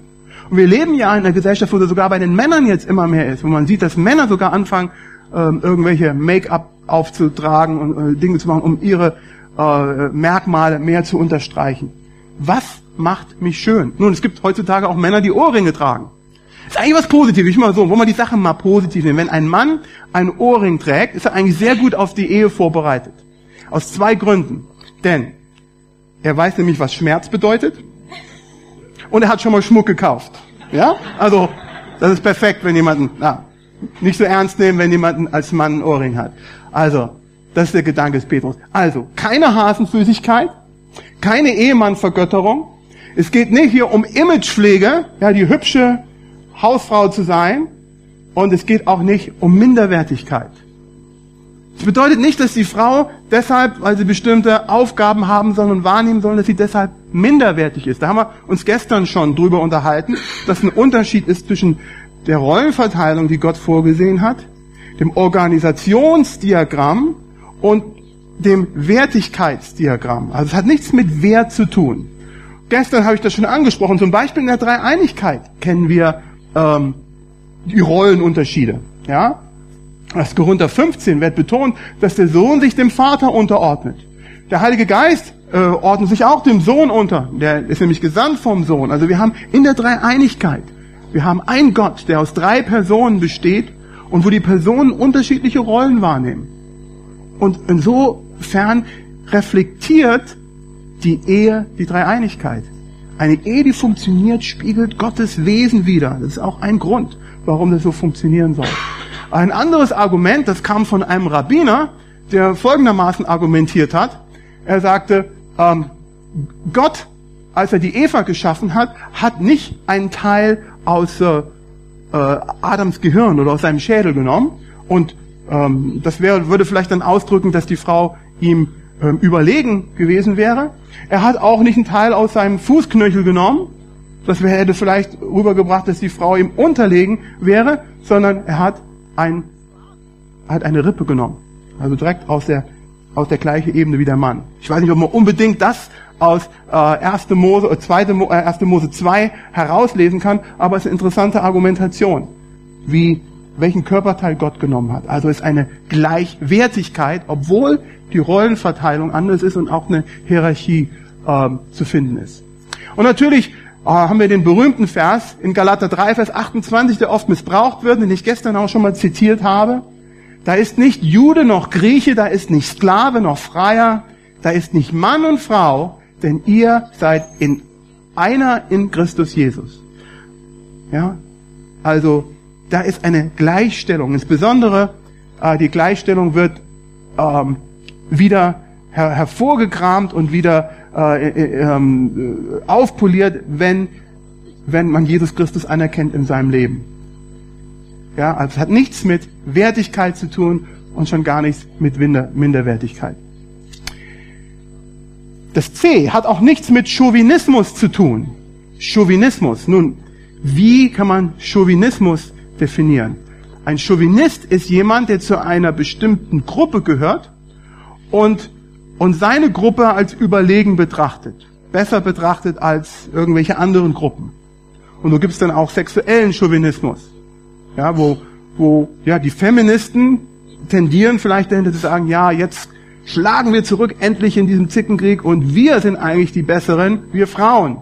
Und wir leben ja in einer Gesellschaft, wo das sogar bei den Männern jetzt immer mehr ist, wo man sieht, dass Männer sogar anfangen, ähm, irgendwelche Make-up aufzutragen und äh, Dinge zu machen, um ihre äh, Merkmale mehr zu unterstreichen. Was macht mich schön? Nun, es gibt heutzutage auch Männer, die Ohrringe tragen. Das ist eigentlich was Positives, ich mal so, wo man die Sache mal positiv nehmen. Wenn ein Mann einen Ohrring trägt, ist er eigentlich sehr gut auf die Ehe vorbereitet. Aus zwei Gründen. Denn er weiß nämlich, was Schmerz bedeutet. Und er hat schon mal Schmuck gekauft. Ja? Also, das ist perfekt, wenn jemanden, na, nicht so ernst nehmen, wenn jemand als Mann einen Ohrring hat. Also, das ist der Gedanke des Petrus. Also, keine Hasenfüßigkeit, keine Ehemannvergötterung. Es geht nicht hier um Imagepflege, ja, die hübsche Hausfrau zu sein. Und es geht auch nicht um Minderwertigkeit. Es bedeutet nicht, dass die Frau deshalb, weil sie bestimmte Aufgaben haben soll und wahrnehmen soll, dass sie deshalb minderwertig ist. Da haben wir uns gestern schon drüber unterhalten, dass ein Unterschied ist zwischen der Rollenverteilung, die Gott vorgesehen hat, dem Organisationsdiagramm und dem Wertigkeitsdiagramm. Also es hat nichts mit Wert zu tun. Gestern habe ich das schon angesprochen. Zum Beispiel in der Dreieinigkeit kennen wir ähm, die Rollenunterschiede. Ja, das Korinther 15 wird betont, dass der Sohn sich dem Vater unterordnet. Der Heilige Geist äh, ordnet sich auch dem Sohn unter. Der ist nämlich gesandt vom Sohn. Also wir haben in der Dreieinigkeit, wir haben einen Gott, der aus drei Personen besteht und wo die Personen unterschiedliche Rollen wahrnehmen. Und insofern reflektiert die Ehe die Dreieinigkeit. Eine Ehe, die funktioniert, spiegelt Gottes Wesen wider. Das ist auch ein Grund, warum das so funktionieren soll. Ein anderes Argument, das kam von einem Rabbiner, der folgendermaßen argumentiert hat. Er sagte, ähm, Gott, als er die Eva geschaffen hat, hat nicht einen Teil aus äh, Adams Gehirn oder aus seinem Schädel genommen. Und ähm, das wäre, würde vielleicht dann ausdrücken, dass die Frau ihm ähm, überlegen gewesen wäre. Er hat auch nicht einen Teil aus seinem Fußknöchel genommen. Das hätte vielleicht rübergebracht, dass die Frau ihm unterlegen wäre, sondern er hat ein, hat eine Rippe genommen. Also direkt aus der, aus der gleichen Ebene wie der Mann. Ich weiß nicht, ob man unbedingt das aus äh, 1. Mose, äh, 2. Mo, äh, 1. Mose 2 herauslesen kann, aber es ist eine interessante Argumentation, wie welchen Körperteil Gott genommen hat. Also ist eine Gleichwertigkeit, obwohl die Rollenverteilung anders ist und auch eine Hierarchie äh, zu finden ist. Und natürlich äh, haben wir den berühmten Vers in Galater 3, Vers 28, der oft missbraucht wird, den ich gestern auch schon mal zitiert habe. Da ist nicht Jude noch Grieche, da ist nicht Sklave noch Freier, da ist nicht Mann und Frau, denn ihr seid in einer in Christus Jesus. Ja, also da ist eine Gleichstellung. Insbesondere äh, die Gleichstellung wird ähm, wieder her hervorgekramt und wieder äh, äh, ähm, aufpoliert, wenn, wenn man Jesus Christus anerkennt in seinem Leben. Ja, also es hat nichts mit Wertigkeit zu tun und schon gar nichts mit Minderwertigkeit. Das C hat auch nichts mit Chauvinismus zu tun. Chauvinismus. Nun, wie kann man Chauvinismus definieren? Ein Chauvinist ist jemand, der zu einer bestimmten Gruppe gehört und und seine Gruppe als überlegen betrachtet, besser betrachtet als irgendwelche anderen Gruppen. Und so gibt es dann auch sexuellen Chauvinismus, ja, wo, wo ja, die Feministen tendieren vielleicht dahinter zu sagen, ja, jetzt schlagen wir zurück endlich in diesem Zickenkrieg und wir sind eigentlich die Besseren, wir Frauen.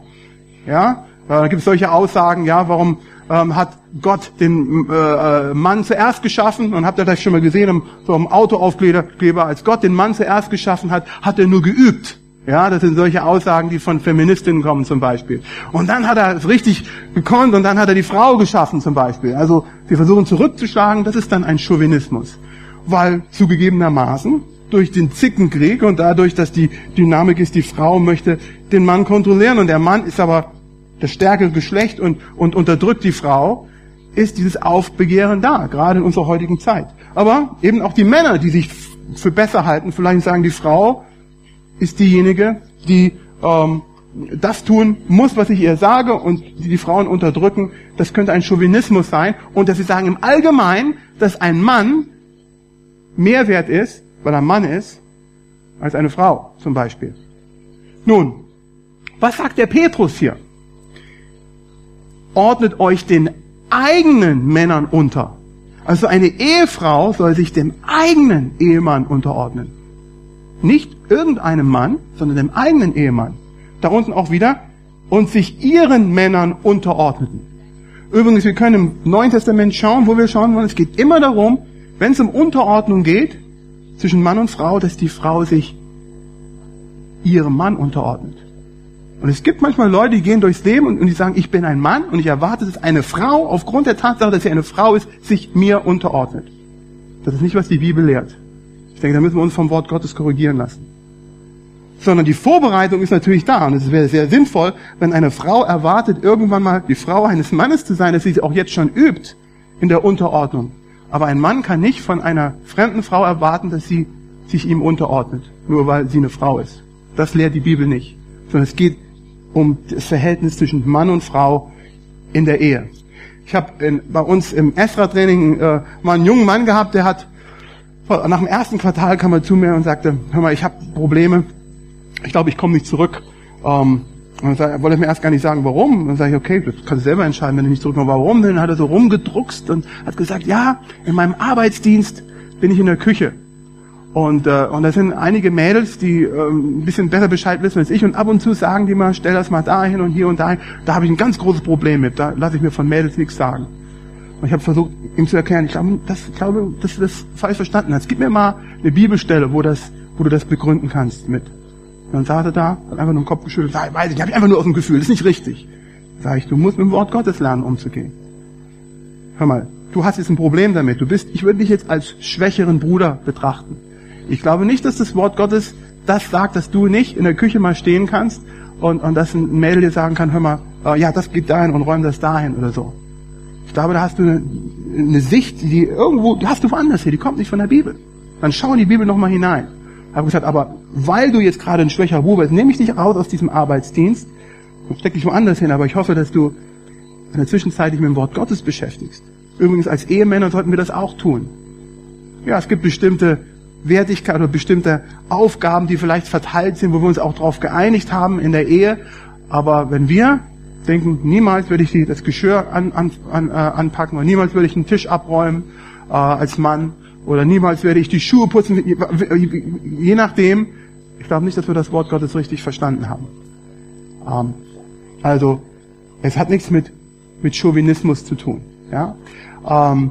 Ja, da gibt es solche Aussagen, ja, warum ähm, hat Gott den äh, äh, Mann zuerst geschaffen und habt ihr das schon mal gesehen im, so im Autoaufkleber, als Gott den Mann zuerst geschaffen hat, hat er nur geübt. Ja, das sind solche Aussagen, die von Feministinnen kommen zum Beispiel. Und dann hat er es richtig gekonnt und dann hat er die Frau geschaffen zum Beispiel. Also sie versuchen zurückzuschlagen, das ist dann ein Chauvinismus. Weil zugegebenermaßen durch den Zickenkrieg und dadurch, dass die Dynamik ist, die Frau möchte den Mann kontrollieren und der Mann ist aber das stärkere Geschlecht und, und unterdrückt die Frau, ist dieses Aufbegehren da, gerade in unserer heutigen Zeit. Aber eben auch die Männer, die sich für besser halten, vielleicht sagen, die Frau ist diejenige, die ähm, das tun muss, was ich ihr sage und die, die Frauen unterdrücken. Das könnte ein Chauvinismus sein und dass sie sagen im Allgemeinen, dass ein Mann mehr wert ist, weil er Mann ist, als eine Frau zum Beispiel. Nun, was sagt der Petrus hier? ordnet euch den eigenen Männern unter. Also eine Ehefrau soll sich dem eigenen Ehemann unterordnen. Nicht irgendeinem Mann, sondern dem eigenen Ehemann. Da unten auch wieder. Und sich ihren Männern unterordneten. Übrigens, wir können im Neuen Testament schauen, wo wir schauen wollen. Es geht immer darum, wenn es um Unterordnung geht, zwischen Mann und Frau, dass die Frau sich ihrem Mann unterordnet. Und es gibt manchmal Leute, die gehen durchs Leben und, und die sagen, ich bin ein Mann und ich erwarte, dass eine Frau aufgrund der Tatsache, dass sie eine Frau ist, sich mir unterordnet. Das ist nicht, was die Bibel lehrt. Ich denke, da müssen wir uns vom Wort Gottes korrigieren lassen. Sondern die Vorbereitung ist natürlich da und es wäre sehr sinnvoll, wenn eine Frau erwartet, irgendwann mal die Frau eines Mannes zu sein, dass sie sie auch jetzt schon übt in der Unterordnung. Aber ein Mann kann nicht von einer fremden Frau erwarten, dass sie sich ihm unterordnet, nur weil sie eine Frau ist. Das lehrt die Bibel nicht. Sondern es geht um das Verhältnis zwischen Mann und Frau in der Ehe. Ich habe bei uns im Esra-Training äh, mal einen jungen Mann gehabt, der hat nach dem ersten Quartal kam er zu mir und sagte, hör mal, ich habe Probleme, ich glaube, ich komme nicht zurück. Ähm, und er wollte mir erst gar nicht sagen, warum. Und dann sage ich, okay, das kannst du selber entscheiden, wenn du nicht zurückkommst. Warum? Dann hat er so rumgedruckst und hat gesagt, ja, in meinem Arbeitsdienst bin ich in der Küche. Und, äh, und da sind einige Mädels, die ähm, ein bisschen besser Bescheid wissen als ich. Und ab und zu sagen die mal, stell das mal dahin und hier und dahin. Da habe ich ein ganz großes Problem mit. Da lasse ich mir von Mädels nichts sagen. Und ich habe versucht, ihm zu erklären, ich glaube, das, ich glaube, dass du das falsch verstanden hast. Gib mir mal eine Bibelstelle, wo, das, wo du das begründen kannst mit. Und dann saß er da, hat einfach nur den Kopf geschüttelt, sag, weiß ich, habe ich einfach nur aus dem Gefühl, das ist nicht richtig. Sag ich, du musst mit dem Wort Gottes lernen, umzugehen. Hör mal, du hast jetzt ein Problem damit. Du bist, ich würde dich jetzt als schwächeren Bruder betrachten. Ich glaube nicht, dass das Wort Gottes das sagt, dass du nicht in der Küche mal stehen kannst und, und dass ein Mädel dir sagen kann, hör mal, äh, ja, das geht dahin und räum das dahin oder so. Glaube, da hast du eine, eine Sicht, die irgendwo, die hast du woanders hier, die kommt nicht von der Bibel. Dann schau in die Bibel nochmal hinein. Habe gesagt, aber weil du jetzt gerade ein schwächer Bube bist, nehme ich dich raus aus diesem Arbeitsdienst und steck dich woanders hin, aber ich hoffe, dass du in der Zwischenzeit dich mit dem Wort Gottes beschäftigst. Übrigens, als Ehemänner sollten wir das auch tun. Ja, es gibt bestimmte Wertigkeit oder bestimmte Aufgaben, die vielleicht verteilt sind, wo wir uns auch darauf geeinigt haben in der Ehe. Aber wenn wir denken, niemals würde ich das Geschirr an, an, an, äh, anpacken oder niemals würde ich einen Tisch abräumen äh, als Mann oder niemals werde ich die Schuhe putzen, je nachdem. Ich glaube nicht, dass wir das Wort Gottes richtig verstanden haben. Ähm, also, es hat nichts mit, mit Chauvinismus zu tun. Ja? Ähm,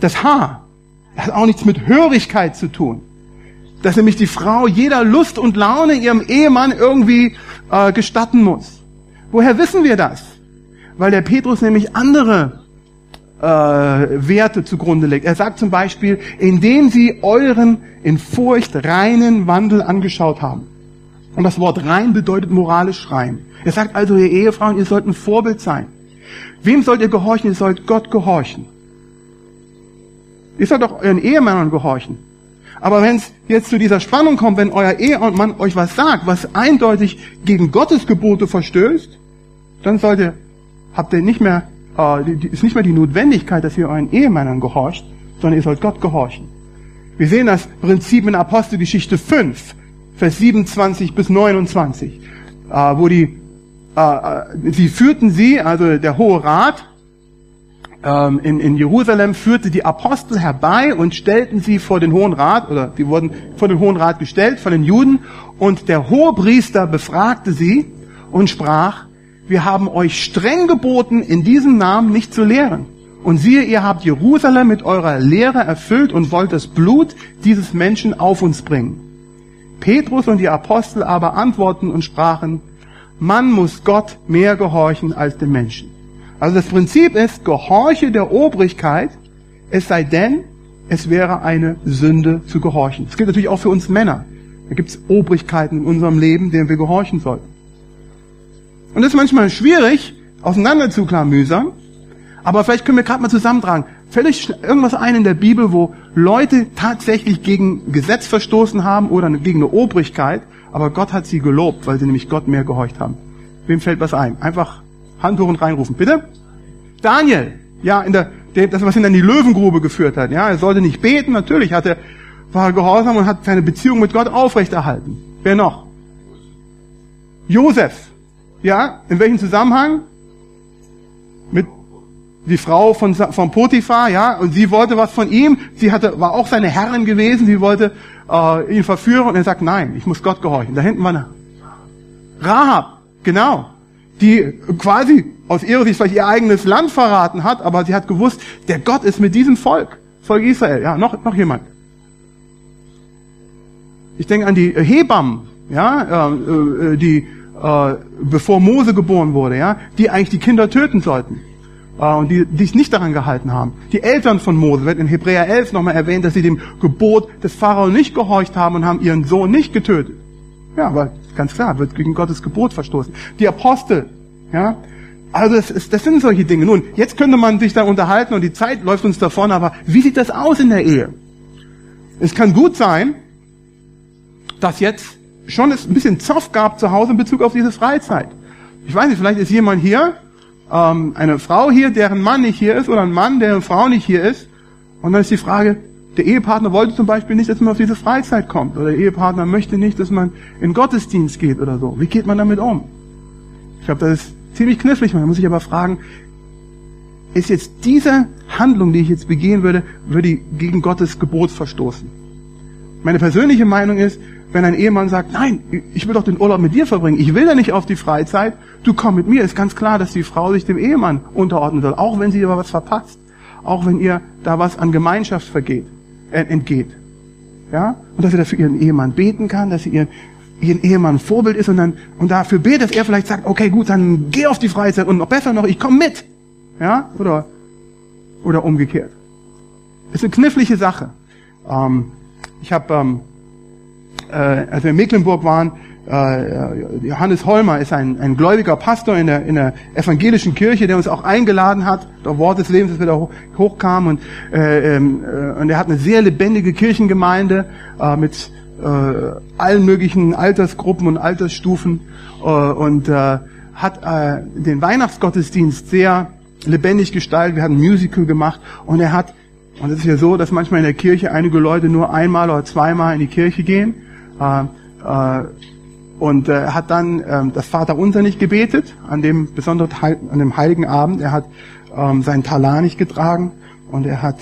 das Haar hat auch nichts mit Hörigkeit zu tun. Dass nämlich die Frau jeder Lust und Laune ihrem Ehemann irgendwie äh, gestatten muss. Woher wissen wir das? Weil der Petrus nämlich andere äh, Werte zugrunde legt. Er sagt zum Beispiel, indem sie euren in Furcht reinen Wandel angeschaut haben. Und das Wort rein bedeutet moralisch rein. Er sagt also, ihr Ehefrauen, ihr sollt ein Vorbild sein. Wem sollt ihr gehorchen? Ihr sollt Gott gehorchen. Ihr sollt doch euren Ehemännern gehorchen. Aber wenn es jetzt zu dieser Spannung kommt, wenn euer Ehemann euch was sagt, was eindeutig gegen Gottes Gebote verstößt, dann sollte, habt ihr nicht mehr, äh, ist nicht mehr die Notwendigkeit, dass ihr euren Ehemännern gehorcht, sondern ihr sollt Gott gehorchen. Wir sehen das Prinzip in Apostelgeschichte 5, Vers 27 bis 29, äh, wo die, äh, äh, sie führten sie, also der Hohe Rat, ähm, in, in Jerusalem führte die Apostel herbei und stellten sie vor den Hohen Rat, oder die wurden vor den Hohen Rat gestellt von den Juden, und der Hohepriester befragte sie und sprach, wir haben euch streng geboten, in diesem Namen nicht zu lehren. Und siehe, ihr habt Jerusalem mit eurer Lehre erfüllt und wollt das Blut dieses Menschen auf uns bringen. Petrus und die Apostel aber antworten und sprachen, man muss Gott mehr gehorchen als den Menschen. Also das Prinzip ist, gehorche der Obrigkeit, es sei denn, es wäre eine Sünde zu gehorchen. Das gilt natürlich auch für uns Männer. Da gibt es Obrigkeiten in unserem Leben, denen wir gehorchen sollten. Und das ist manchmal schwierig, auseinanderzuklamüsern, aber vielleicht können wir gerade mal zusammentragen. Fällt euch irgendwas ein in der Bibel, wo Leute tatsächlich gegen Gesetz verstoßen haben oder gegen eine Obrigkeit, aber Gott hat sie gelobt, weil sie nämlich Gott mehr gehorcht haben. Wem fällt was ein? Einfach Hand hoch und reinrufen. Bitte? Daniel. Ja, in der, das, was ihn in die Löwengrube geführt hat. Ja, er sollte nicht beten. Natürlich hat er, war gehorsam und hat seine Beziehung mit Gott aufrechterhalten. Wer noch? Josef. Ja, in welchem Zusammenhang? mit die Frau von, von Potiphar, ja, und sie wollte was von ihm. Sie hatte, war auch seine Herrin gewesen. Sie wollte äh, ihn verführen und er sagt, nein, ich muss Gott gehorchen. Da hinten war eine Rahab, genau, die quasi aus ihrer Sicht vielleicht ihr eigenes Land verraten hat, aber sie hat gewusst, der Gott ist mit diesem Volk, Volk Israel. Ja, noch, noch jemand. Ich denke an die Hebammen, ja, äh, äh, die äh, bevor Mose geboren wurde, ja, die eigentlich die Kinder töten sollten äh, und die, die sich nicht daran gehalten haben. Die Eltern von Mose wird in Hebräer 11 nochmal erwähnt, dass sie dem Gebot des Pharao nicht gehorcht haben und haben ihren Sohn nicht getötet. Ja, aber ganz klar, wird gegen Gottes Gebot verstoßen. Die Apostel, ja, also das, ist, das sind solche Dinge. Nun, jetzt könnte man sich da unterhalten und die Zeit läuft uns davon, aber wie sieht das aus in der Ehe? Es kann gut sein, dass jetzt schon es ein bisschen Zoff gab zu Hause in Bezug auf diese Freizeit. Ich weiß nicht, vielleicht ist jemand hier, ähm, eine Frau hier, deren Mann nicht hier ist, oder ein Mann, deren Frau nicht hier ist. Und dann ist die Frage, der Ehepartner wollte zum Beispiel nicht, dass man auf diese Freizeit kommt. Oder der Ehepartner möchte nicht, dass man in Gottesdienst geht oder so. Wie geht man damit um? Ich glaube, das ist ziemlich knifflig. Man muss sich aber fragen, ist jetzt diese Handlung, die ich jetzt begehen würde, würde die gegen Gottes Gebot verstoßen? Meine persönliche Meinung ist, wenn ein Ehemann sagt, nein, ich will doch den Urlaub mit dir verbringen, ich will ja nicht auf die Freizeit, du komm mit mir, ist ganz klar, dass die Frau sich dem Ehemann unterordnen soll, auch wenn sie aber was verpasst, auch wenn ihr da was an Gemeinschaft vergeht, äh, entgeht. Ja? Und dass sie dafür ihren Ehemann beten kann, dass sie ihren, ihren Ehemann Vorbild ist und dann, und dafür betet, dass er vielleicht sagt, okay, gut, dann geh auf die Freizeit und noch besser noch, ich komme mit. Ja? Oder, oder umgekehrt. ist eine knifflige Sache. Ähm, ich habe ähm, äh, als wir in Mecklenburg waren, äh, Johannes Holmer ist ein, ein gläubiger Pastor in der, in der evangelischen Kirche, der uns auch eingeladen hat, der Wort des Lebens, das wieder hoch, hochkam. Und, äh, ähm, äh, und er hat eine sehr lebendige Kirchengemeinde äh, mit äh, allen möglichen Altersgruppen und Altersstufen äh, und äh, hat äh, den Weihnachtsgottesdienst sehr lebendig gestaltet. Wir haben ein Musical gemacht und er hat, und es ist ja so, dass manchmal in der Kirche einige Leute nur einmal oder zweimal in die Kirche gehen. Äh, äh, und er äh, hat dann ähm, das Vaterunser nicht gebetet an dem besonderen an dem heiligen Abend. Er hat ähm, seinen Talar nicht getragen und er hat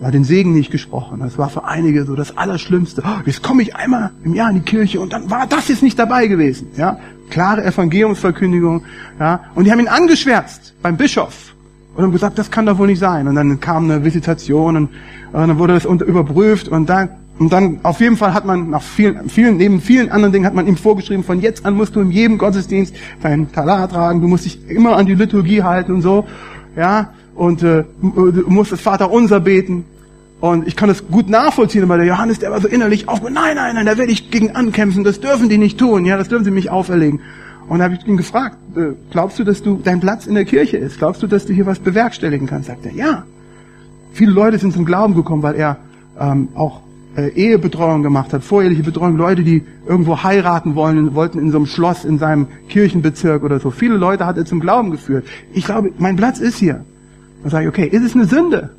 er den Segen nicht gesprochen. Das war für einige so das Allerschlimmste. Oh, jetzt komme ich einmal im Jahr in die Kirche und dann war das jetzt nicht dabei gewesen. Ja, klare Evangeliumsverkündigung. Ja, und die haben ihn angeschwärzt beim Bischof und haben gesagt, das kann doch wohl nicht sein. Und dann kam eine Visitation und, und dann wurde das überprüft und dann und dann auf jeden Fall hat man nach vielen, vielen, neben vielen anderen Dingen hat man ihm vorgeschrieben, von jetzt an musst du in jedem Gottesdienst deinen Talar tragen, du musst dich immer an die Liturgie halten und so, ja, und äh, du musst das Vater unser beten. Und ich kann das gut nachvollziehen, aber der Johannes, der war so innerlich auf, nein, nein, nein, da werde ich gegen ankämpfen, das dürfen die nicht tun, ja, das dürfen sie mich auferlegen. Und da habe ich ihn gefragt, äh, glaubst du, dass du dein Platz in der Kirche ist? Glaubst du, dass du hier was bewerkstelligen kannst? Sagt er, ja. Viele Leute sind zum Glauben gekommen, weil er ähm, auch äh, Ehebetreuung gemacht hat, voreheliche Betreuung, Leute, die irgendwo heiraten wollen, wollten in so einem Schloss in seinem Kirchenbezirk oder so. Viele Leute hat er zum Glauben geführt. Ich glaube, mein Platz ist hier. Dann sage ich, okay, ist es eine Sünde,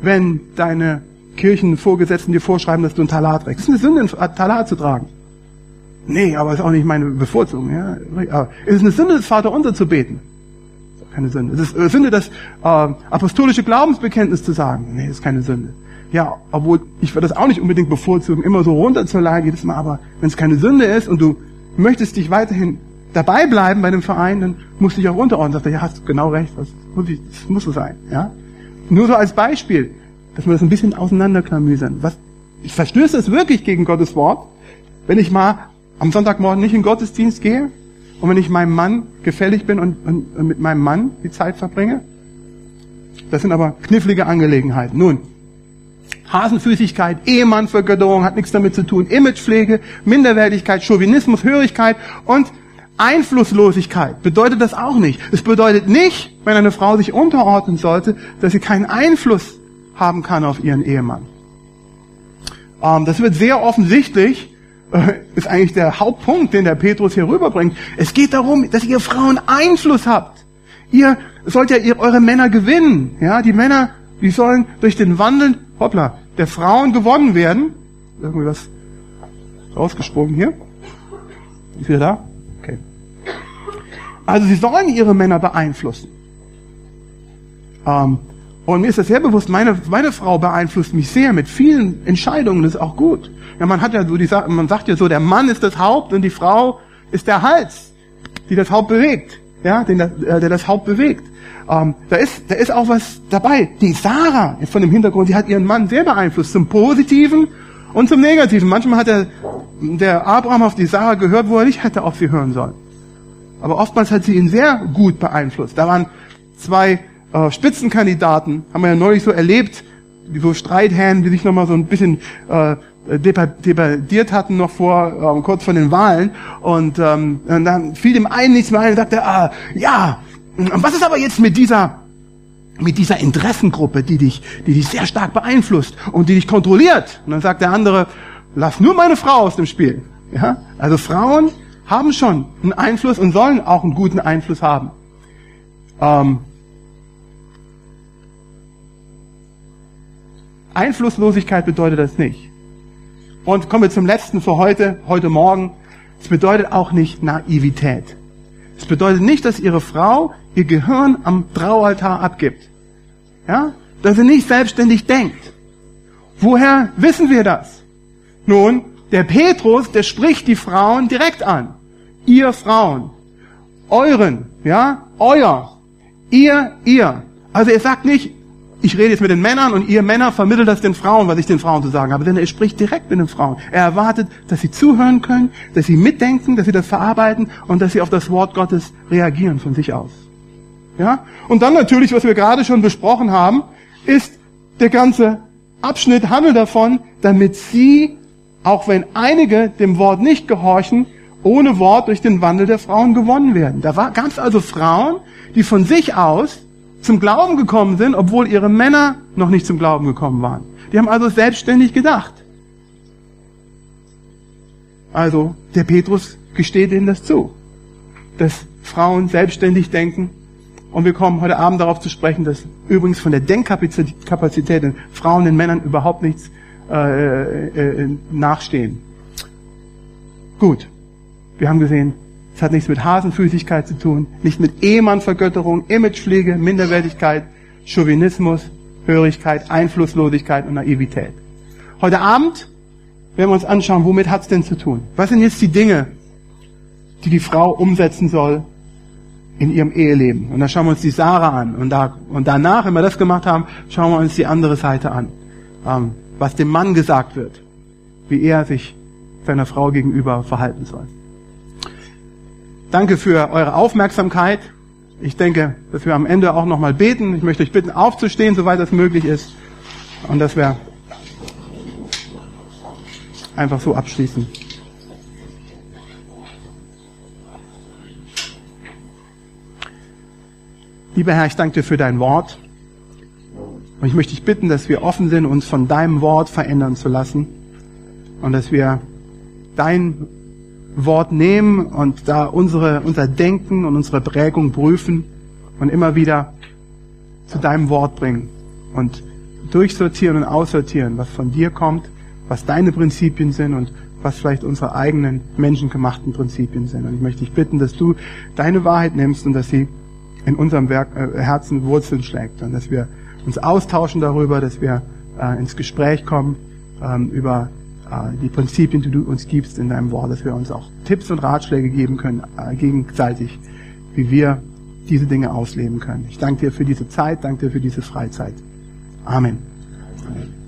wenn deine Kirchenvorgesetzten dir vorschreiben, dass du ein Talar trägst? Ist es eine Sünde, ein Talar zu tragen? Nee, aber ist auch nicht meine Bevorzugung. Ja? Aber ist es eine Sünde, das Vaterunser zu beten? Keine Sünde. Ist es eine Sünde, das äh, apostolische Glaubensbekenntnis zu sagen? Nee, ist keine Sünde ja, obwohl ich würde das auch nicht unbedingt bevorzugen, immer so runterzuleiden jedes Mal, aber wenn es keine Sünde ist und du möchtest dich weiterhin dabei bleiben bei dem Verein, dann musst du dich auch unterordnen. Sagt er, ja, hast du genau recht, das muss, ich, das muss so sein. Ja? Nur so als Beispiel, dass wir das ein bisschen auseinanderklamüsern. Was, ich verstöße es wirklich gegen Gottes Wort, wenn ich mal am Sonntagmorgen nicht in Gottesdienst gehe und wenn ich meinem Mann gefällig bin und, und, und mit meinem Mann die Zeit verbringe. Das sind aber knifflige Angelegenheiten. Nun, Hasenfüßigkeit, Ehemannvergötterung hat nichts damit zu tun, Imagepflege, Minderwertigkeit, Chauvinismus, Hörigkeit und Einflusslosigkeit bedeutet das auch nicht. Es bedeutet nicht, wenn eine Frau sich unterordnen sollte, dass sie keinen Einfluss haben kann auf ihren Ehemann. Ähm, das wird sehr offensichtlich, äh, ist eigentlich der Hauptpunkt, den der Petrus hier rüberbringt. Es geht darum, dass ihr Frauen Einfluss habt. Ihr sollt ja eure Männer gewinnen. Ja, die Männer, die sollen durch den Wandel hoppla, der Frauen gewonnen werden. Irgendwie was rausgesprungen hier. Ist wieder da? Okay. Also sie sollen ihre Männer beeinflussen. Ähm, und mir ist das sehr bewusst, meine, meine Frau beeinflusst mich sehr mit vielen Entscheidungen, das ist auch gut. Ja, man hat ja so die, man sagt ja so, der Mann ist das Haupt und die Frau ist der Hals, die das Haupt bewegt, ja, den, äh, der das Haupt bewegt. Ähm, da ist, da ist auch was dabei. Die Sarah von dem Hintergrund, die hat ihren Mann sehr beeinflusst, zum Positiven und zum Negativen. Manchmal hat der, der Abraham auf die Sarah gehört, wo er nicht hätte auf sie hören sollen. Aber oftmals hat sie ihn sehr gut beeinflusst. Da waren zwei äh, Spitzenkandidaten, haben wir ja neulich so erlebt, so Streithähnen, die sich nochmal so ein bisschen äh, debattiert hatten noch vor, ähm, kurz vor den Wahlen. Und, ähm, und dann fiel dem einen nichts mehr ein und sagte, ah, ja, was ist aber jetzt mit dieser mit dieser Interessengruppe, die dich, die dich sehr stark beeinflusst und die dich kontrolliert. Und dann sagt der andere, lass nur meine Frau aus dem Spiel. Ja? Also Frauen haben schon einen Einfluss und sollen auch einen guten Einfluss haben. Ähm, Einflusslosigkeit bedeutet das nicht. Und kommen wir zum letzten für heute, heute Morgen. Es bedeutet auch nicht Naivität. Es bedeutet nicht, dass ihre Frau ihr Gehirn am Traualtar abgibt. Ja? Dass sie nicht selbstständig denkt. Woher wissen wir das? Nun, der Petrus, der spricht die Frauen direkt an. Ihr Frauen. Euren, ja? Euer. Ihr, ihr. Also er sagt nicht, ich rede jetzt mit den Männern und ihr Männer vermittelt das den Frauen, was ich den Frauen zu sagen habe. Denn er spricht direkt mit den Frauen. Er erwartet, dass sie zuhören können, dass sie mitdenken, dass sie das verarbeiten und dass sie auf das Wort Gottes reagieren von sich aus. Ja? Und dann natürlich, was wir gerade schon besprochen haben, ist der ganze Abschnitt handelt davon, damit sie, auch wenn einige dem Wort nicht gehorchen, ohne Wort durch den Wandel der Frauen gewonnen werden. Da gab es also Frauen, die von sich aus zum Glauben gekommen sind, obwohl ihre Männer noch nicht zum Glauben gekommen waren. Die haben also selbstständig gedacht. Also der Petrus gesteht ihnen das zu, dass Frauen selbstständig denken. Und wir kommen heute Abend darauf zu sprechen, dass übrigens von der Denkkapazität den Frauen den Männern überhaupt nichts äh, äh, nachstehen. Gut, wir haben gesehen, es hat nichts mit Hasenfüßigkeit zu tun, nicht mit Ehemannvergötterung, Imagepflege, Minderwertigkeit, Chauvinismus, Hörigkeit, Einflusslosigkeit und Naivität. Heute Abend werden wir uns anschauen, womit hat es denn zu tun? Was sind jetzt die Dinge, die die Frau umsetzen soll in ihrem Eheleben? Und da schauen wir uns die Sarah an. Und, da, und danach, wenn wir das gemacht haben, schauen wir uns die andere Seite an. Ähm, was dem Mann gesagt wird, wie er sich seiner Frau gegenüber verhalten soll. Danke für eure Aufmerksamkeit. Ich denke, dass wir am Ende auch nochmal beten. Ich möchte euch bitten, aufzustehen, soweit das möglich ist. Und dass wir einfach so abschließen. Lieber Herr, ich danke dir für dein Wort. Und ich möchte dich bitten, dass wir offen sind, uns von deinem Wort verändern zu lassen. Und dass wir dein Wort nehmen und da unsere, unser Denken und unsere Prägung prüfen und immer wieder zu deinem Wort bringen und durchsortieren und aussortieren, was von dir kommt, was deine Prinzipien sind und was vielleicht unsere eigenen menschengemachten Prinzipien sind. Und ich möchte dich bitten, dass du deine Wahrheit nimmst und dass sie in unserem Werk, äh, Herzen Wurzeln schlägt und dass wir uns austauschen darüber, dass wir äh, ins Gespräch kommen ähm, über die Prinzipien, die du uns gibst in deinem Wort, dass wir uns auch Tipps und Ratschläge geben können, äh, gegenseitig, wie wir diese Dinge ausleben können. Ich danke dir für diese Zeit, danke dir für diese Freizeit. Amen. Amen.